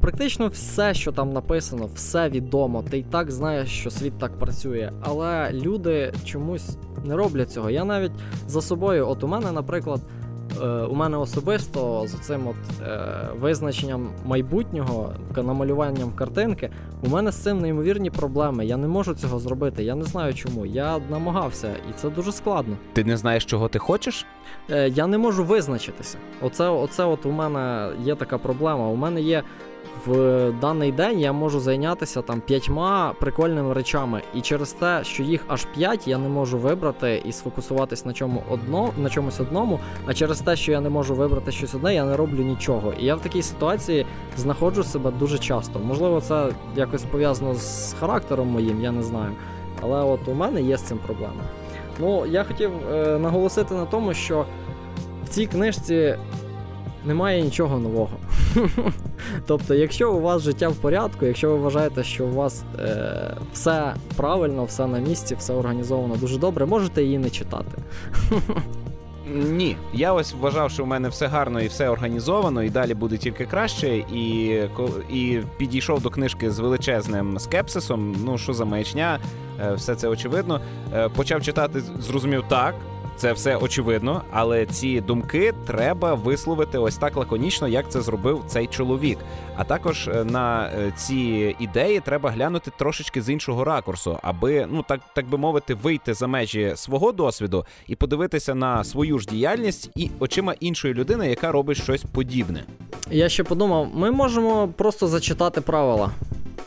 Практично все, що там написано, все відомо. Ти й так знаєш, що світ так працює. Але люди чомусь не роблять цього. Я навіть за собою, от у мене, наприклад, е, у мене особисто з цим от е, визначенням майбутнього, намалюванням картинки, у мене з цим неймовірні проблеми. Я не можу цього зробити. Я не знаю чому. Я намагався, і це дуже складно. Ти не знаєш, чого ти хочеш? Е, я не можу визначитися. Оце, оце от у мене є така проблема. У мене є в даний день я можу зайнятися там п'ятьма прикольними речами, і через те, що їх аж п'ять, я не можу вибрати і сфокусуватись на чому одно, на чомусь одному. А через те, що я не можу вибрати щось одне, я не роблю нічого. І я в такій ситуації знаходжу себе дуже часто. Можливо, це якось пов'язано з характером моїм, я не знаю. Але от у мене є з цим проблема. Ну, я хотів е, наголосити на тому, що в цій книжці немає нічого нового. тобто, якщо у вас життя в порядку, якщо ви вважаєте, що у вас е, все правильно, все на місці, все організовано дуже добре, можете її не читати. Ні, я ось вважав, що в мене все гарно і все організовано, і далі буде тільки краще. І, і підійшов до книжки з величезним скепсисом. Ну що за маячня, е, все це очевидно. Е, Почав читати, зрозумів так. Це все очевидно, але ці думки треба висловити ось так лаконічно, як це зробив цей чоловік. А також е, на е, ці ідеї треба глянути трошечки з іншого ракурсу, аби ну так так би мовити, вийти за межі свого досвіду і подивитися на свою ж діяльність і очима іншої людини, яка робить щось подібне. Я ще подумав, ми можемо просто зачитати правила,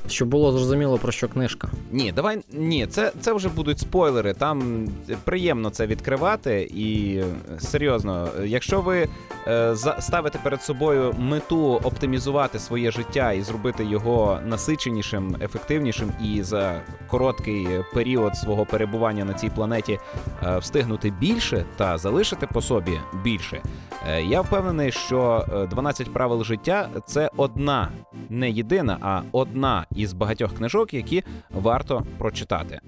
щоб було зрозуміло про що книжка. Ні, давай ні, це, це вже будуть спойлери. Там приємно це відкривати. І е, серйозно, якщо ви е, ставите перед собою мету оптимізувати своє життя і зробити його насиченішим, ефективнішим і за короткий період свого перебування на цій планеті е, встигнути більше та залишити по собі більше. Е, Я впевнений, що е, 12 правил життя це одна, не єдина, а одна із багатьох книжок, які варто прочитати.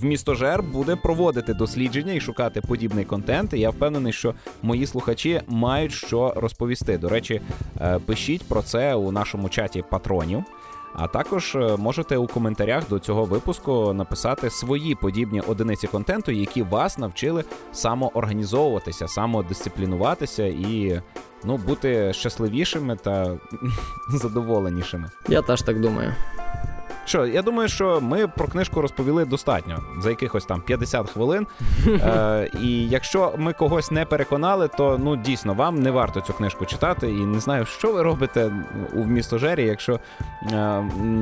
Вмістожер буде проводити дослідження і шукати подібний контент. І я впевнений, що мої слухачі мають що розповісти. До речі, е, пишіть про це у нашому чаті патронів. А також е, можете у коментарях до цього випуску написати свої подібні одиниці контенту, які вас навчили самоорганізовуватися, самодисциплінуватися і ну, бути щасливішими та задоволенішими. Я теж так думаю. Що, я думаю, що ми про книжку розповіли достатньо за якихось там 50 хвилин. Е, і якщо ми когось не переконали, то ну дійсно вам не варто цю книжку читати. І не знаю, що ви робите у вмістожері, якщо е,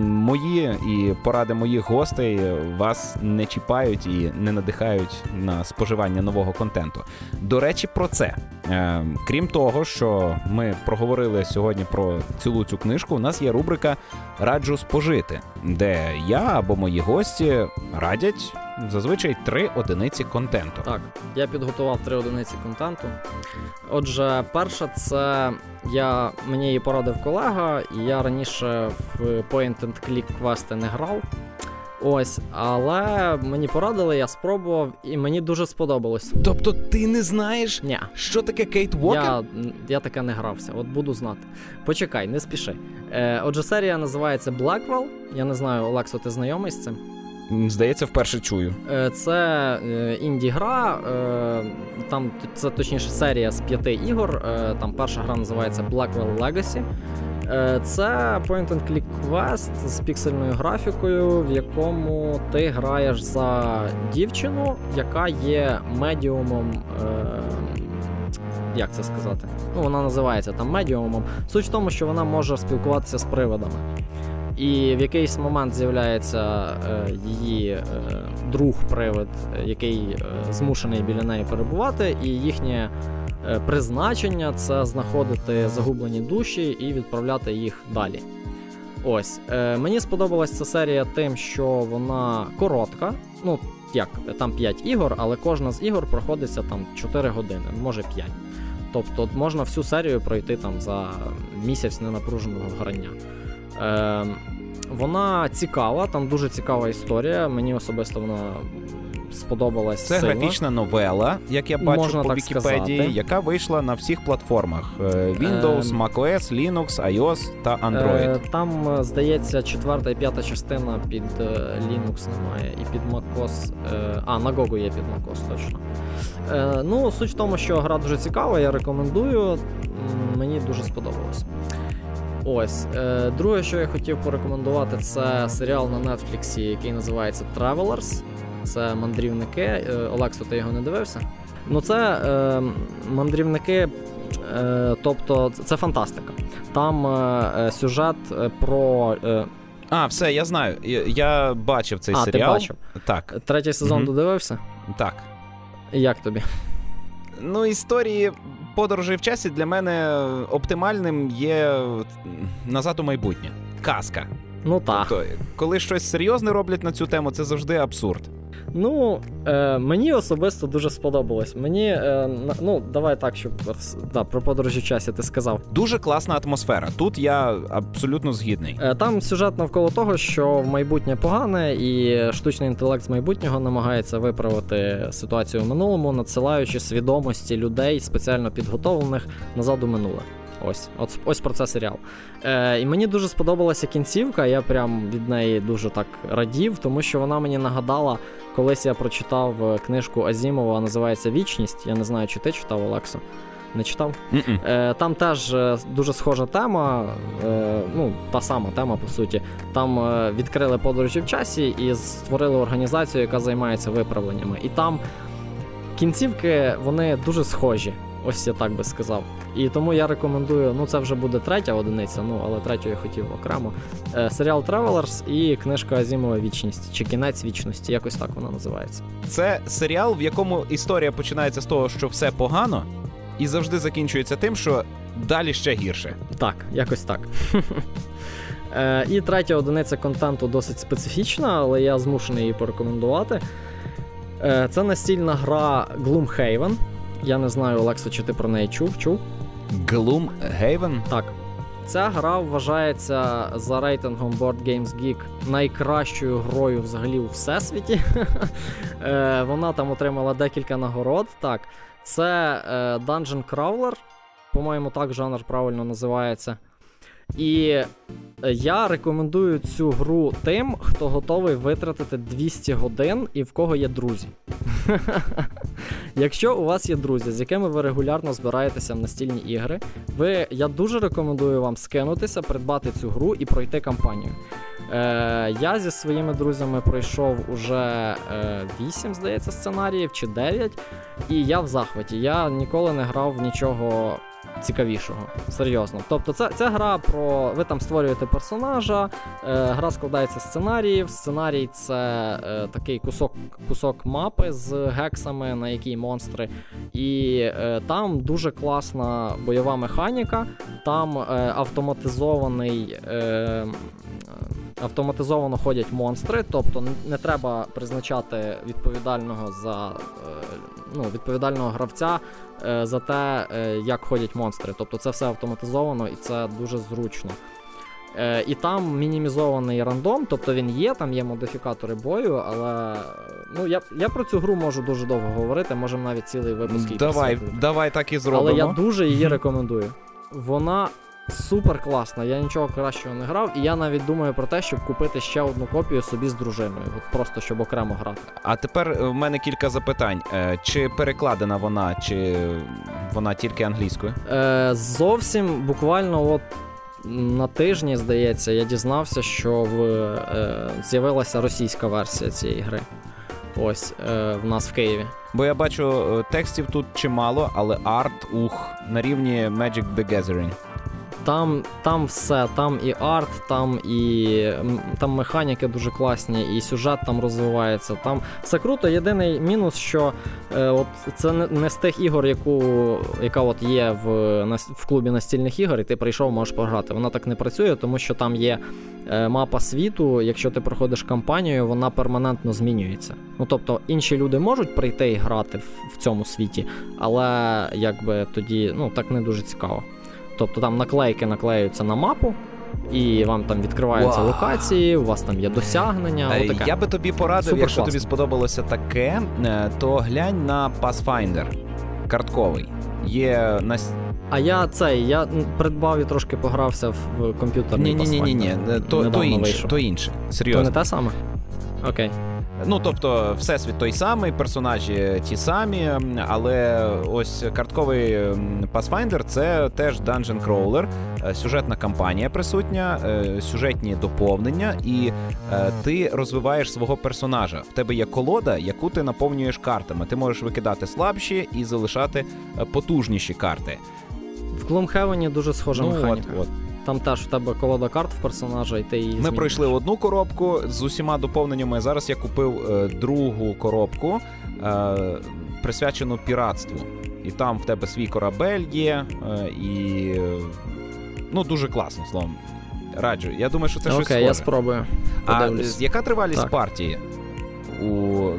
мої і поради моїх гостей вас не чіпають і не надихають на споживання нового контенту. До речі, про це. Е, крім того, що ми проговорили сьогодні про цілу цю книжку, у нас є рубрика Раджу спожити, де я або мої гості радять зазвичай три одиниці контенту. Так, я підготував три одиниці контенту. Отже, перша це я, мені її порадив колега, і я раніше в Point and Click квести не грав. Ось, але мені порадили, я спробував, і мені дуже сподобалось. Тобто ти не знаєш, Ні, що таке Кейт Уокер? я, я таке не грався, от буду знати. Почекай, не спіши. Е, отже, серія називається Blackwell. Я не знаю, Олексо, ти знайомий з цим? Здається, вперше чую. Е, Це е, інді-гра, е, там це точніше серія з п'яти ігор. Е, Там перша гра називається Blackwell Legacy. Е, Це point-and-click квест з піксельною графікою, в якому ти граєш за дівчину, яка є медіумом. Е, як це сказати? Ну, вона називається там медіумом. Суть в тому, що вона може спілкуватися з привидами. І в якийсь момент з'являється е, її е, друг-привид, який е, змушений біля неї перебувати, і їхнє призначення це знаходити загублені душі і відправляти їх далі. Ось. Е, мені сподобалась ця серія тим, що вона коротка. Ну, як, там 5 ігор, але кожна з ігор проходиться там 4 години, може 5. Тобто можна всю серію пройти там за місяць ненапруженого грання. Е, вона цікава, там дуже цікава історія. Мені особисто вона сподобалась. Це сильно. графічна новела, як я бачу Можна по так Вікіпедії, сказати. яка вийшла на всіх платформах: е, Windows, Ем. macOS, Linux, iOS та Android. Е, Там, е, здається, четверта і п'ята частина під Linux немає, і під MacOS. е, А, на Go є під MacOS, точно. Е, Ну, суть в тому, що гра дуже цікава, я рекомендую. Мені дуже сподобалось. Ось. Друге, що я хотів порекомендувати, це серіал на Netflix, який називається Travelers. Це мандрівники. Е, Олексо, ти його не дивився? Ну, це е, мандрівники, е, тобто це фантастика. Там е, е, сюжет е, про. Е, А, все, я знаю. Я, я бачив цей а, серіал. ти бачив. Так, Третій сезон Мгм. додивився? так. Як тобі? Ну, історії подорожей в часі для мене оптимальним є назад у майбутнє. Казка. Ну так. Тобто, коли щось серйозне роблять на цю тему, це завжди абсурд. Ну, е, мені особисто дуже сподобалось. Мені, е, ну, давай так, щоб да, про подорожі в часі ти сказав. Дуже класна атмосфера. Тут я абсолютно згідний. Е, Там сюжет навколо того, що в майбутнє погане, і штучний інтелект з майбутнього намагається виправити ситуацію в минулому, надсилаючи свідомості людей, спеціально підготовлених назад у минуле. Ось, ось, ось про це серіал. Е, і мені дуже сподобалася кінцівка. Я прям від неї дуже так радів, тому що вона мені нагадала, колись я прочитав е, книжку Азімова, називається Вічність. Я не знаю, чи ти читав, Олексо. Не читав? Е, Там теж е, дуже схожа тема, е, ну, та сама тема, по суті. Там е, відкрили подорожі в часі і створили організацію, яка займається виправленнями. І там кінцівки вони дуже схожі. Ось я так би сказав. І тому я рекомендую, ну це вже буде третя одиниця, ну але третю я хотів окремо. Е, серіал Travelers і книжка Азімова Вічність чи кінець вічності, якось так вона називається. Це серіал, в якому історія починається з того, що все погано, і завжди закінчується тим, що далі ще гірше. Так, якось так. Е, і третя одиниця контенту досить специфічна, але я змушений її порекомендувати. Е, це настільна гра Gloomhaven. Я не знаю, Олексо, чи ти про неї чув? Чув? Gloomhaven? Так. Ця гра вважається за рейтингом Board Games Geek найкращою грою взагалі у всесвіті. Е, Вона там отримала декілька нагород. Так, це е, Dungeon Crawler, по-моєму, так жанр правильно називається. І е, я рекомендую цю гру тим, хто готовий витратити 200 годин і в кого є друзі. Якщо у вас є друзі, з якими ви регулярно збираєтеся в настільні ігри, ви, я дуже рекомендую вам скинутися, придбати цю гру і пройти кампанію. Е, я зі своїми друзями пройшов уже е, 8, здається, сценаріїв чи 9, і я в захваті. Я ніколи не грав в нічого цікавішого. Серйозно. Тобто, це, це гра про. Ви там створюєте персонажа, е, гра складається з сценаріїв. Сценарій це е, такий кусок, кусок мапи з гексами, на якій монстри. І е, там дуже класна бойова механіка, там е, автоматизований. Е, Автоматизовано ходять монстри, тобто не- треба призначати відповідального за е, ну, відповідального гравця е, за те, е, як ходять монстри. Тобто це все автоматизовано і це дуже зручно. І там мінімізований рандом, тобто він є, там є модифікатори бою, але ну, я, я про цю гру можу дуже довго говорити, можемо навіть цілий випуск її Давай, давай так і зробимо. Але я дуже її рекомендую. Вона супер класна, я нічого кращого не грав, і я навіть думаю про те, щоб купити ще одну копію собі з дружиною, от просто щоб окремо грати. А тепер е, в мене кілька запитань. Е, Чи перекладена вона, чи вона тільки англійською? Е, зовсім буквально от на тижні, здається, я дізнався, що в, е, з'явилася російська версія цієї гри. Ось е, в нас в Києві. Бо я бачу, текстів тут чимало, але арт, ух, на рівні Magic the Gathering. Там, там все, там і арт, там і там механіки дуже класні, і сюжет там розвивається. Там все круто. Єдиний мінус, що е, от це не, з тих ігор, яку, яка от є в, в клубі настільних ігор, і ти прийшов, можеш пограти. Вона так не працює, тому що там є е, мапа світу. Якщо ти проходиш кампанію, вона перманентно змінюється. Ну тобто інші люди можуть прийти і грати в, в цьому світі, але якби тоді ну так не дуже цікаво. Тобто там наклейки наклеюються на мапу, і вам там відкриваються Вау. локації, у вас там є досягнення. Е, отаке. Я би тобі порадив, Супер якщо класно. тобі сподобалося таке, е, то глянь на Pathfinder картковий. Є на А я цей, я придбав і трошки погрався в комп'ютерний ні, ні, ні, то, то інше, вийшов. то інше. То не те саме? Окей. Ну тобто, всесвіт той самий, персонажі ті самі, але ось картковий Pathfinder це теж Dungeon Crawler, е, сюжетна кампанія присутня, е, сюжетні доповнення, і е, ти розвиваєш свого персонажа. В тебе є колода, яку ти наповнюєш картами. Ти можеш викидати слабші і залишати потужніші карти. В Gloomhaven дуже схожа ну, от, от. Там теж в тебе колода карт в персонажа, і ти її Ми змінюєш. пройшли одну коробку з усіма доповненнями. Зараз я купив е, другу коробку, е, присвячену піратству. І там в тебе свій корабель є, е, і ну дуже класно, словом. Раджу. Я думаю, що це щось Окей, схоже. я спробую. а Подивлюсь. яка тривалість Так. партії у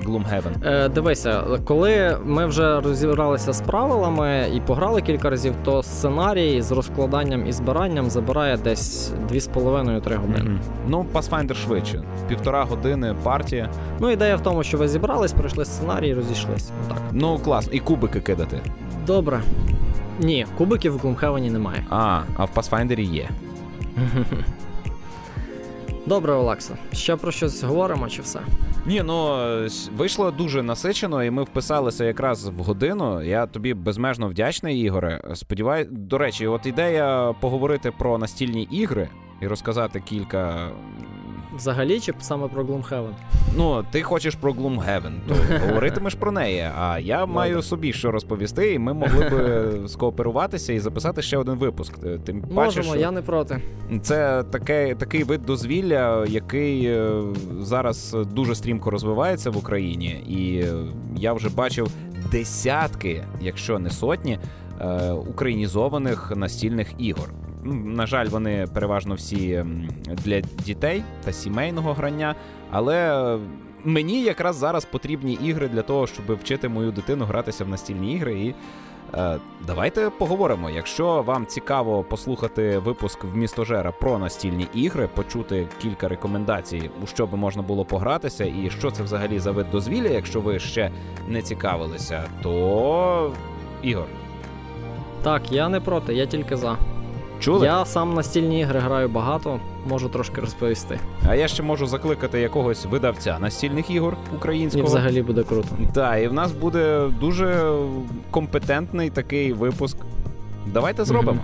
Gloomhaven? Е, дивися, коли ми вже розібралися з правилами і пограли кілька разів, то сценарій з розкладанням і збиранням забирає десь 2,5-3 години. Мгм. Ну, Pathfinder швидше. Півтора години партія. Ну, ідея в тому, що ви зібрались, пройшли сценарій і розійшлись. Так. Ну, класно. І кубики кидати. Добре. Ні, кубиків в Gloomhaven немає. А, а в Pathfinder є. Добре, Олекса. Ще про щось говоримо чи все? Ні, ну е, вийшло дуже насичено, і ми вписалися якраз в годину. Я тобі безмежно вдячний, Ігоре. Сподіваюсь, до речі, от ідея поговорити про настільні ігри і розказати кілька. Взагалі, чи саме про Gloomhaven? Ну, ти хочеш про Gloomhaven, то говоритимеш про неї. А я маю собі що розповісти, і ми могли б скооперуватися і записати ще один випуск. Тим паче, Можемо, що я не проти. Це таке, такий вид дозвілля, який е, зараз дуже стрімко розвивається в Україні, і я вже бачив десятки, якщо не сотні, е, українізованих настільних ігор. Ну, На жаль, вони переважно всі для дітей та сімейного грання, але е, мені якраз зараз потрібні ігри для того, щоб вчити мою дитину гратися в настільні ігри. І Е, Давайте поговоримо. Якщо вам цікаво послухати випуск в містожера про настільні ігри, почути кілька рекомендацій, у що би можна було погратися, і що це взагалі за вид дозвілля, якщо ви ще не цікавилися, то Ігор, Так, я не проти, я тільки за. Чули? Я сам настільні ігри граю багато, можу трошки розповісти. А я ще можу закликати якогось видавця настільних ігор І українського. взагалі буде круто. Так, і в нас буде дуже компетентний такий випуск. Давайте зробимо.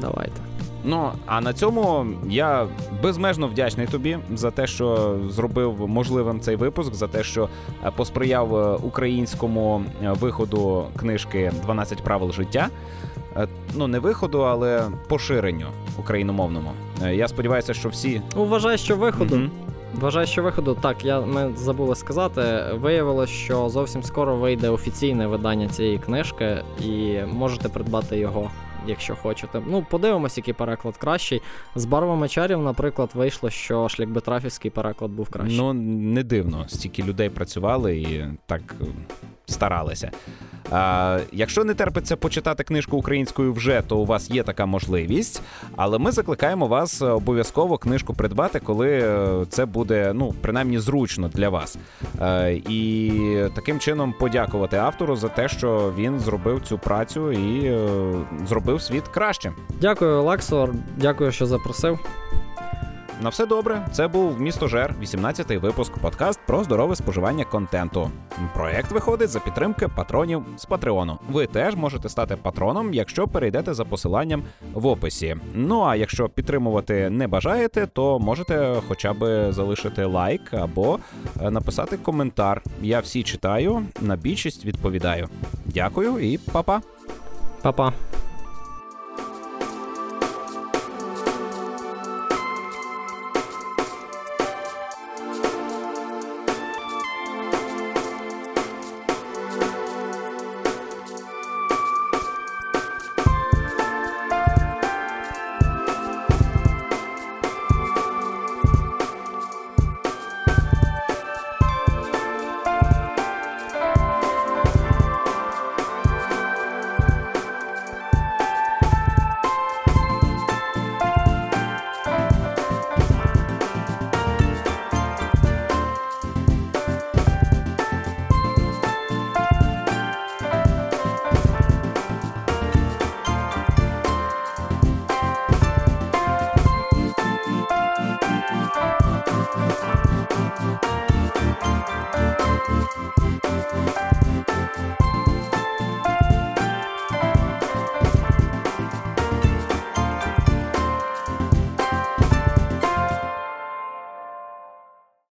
Давайте. Ну а на цьому я безмежно вдячний тобі за те, що зробив можливим цей випуск, за те, що е, посприяв е, українському е, виходу книжки «12 правил життя. Ну, не виходу, але поширенню україномовному. Я сподіваюся, що всі. Ну, вважаю, що виходу. Мгм. Вважаю, що виходу. Так, я ми забули сказати. Виявилось, що зовсім скоро вийде офіційне видання цієї книжки, і можете придбати його, якщо хочете. Ну, подивимось, який переклад кращий. З барвами чарів, наприклад, вийшло, що шлікбетрафівський переклад був кращий. Ну, не дивно, стільки людей працювали і так старалися. А, якщо не терпиться почитати книжку українською вже, то у вас є така можливість. Але ми закликаємо вас е, обов'язково книжку придбати, коли е, це буде ну, принаймні зручно для вас. Е, І таким чином подякувати автору за те, що він зробив цю працю і зробив світ кращим. Дякую, Олексо. Дякую, що запросив. На все добре. Це був місто Жер, 18-й випуск подкаст про здорове споживання контенту. Проект виходить за підтримки патронів з Патреону. Ви теж можете стати патроном, якщо перейдете за посиланням в описі. Ну а якщо підтримувати не бажаєте, то можете хоча б залишити лайк або е, написати коментар. Я всі читаю, на більшість відповідаю. Дякую і па-па! Па-па.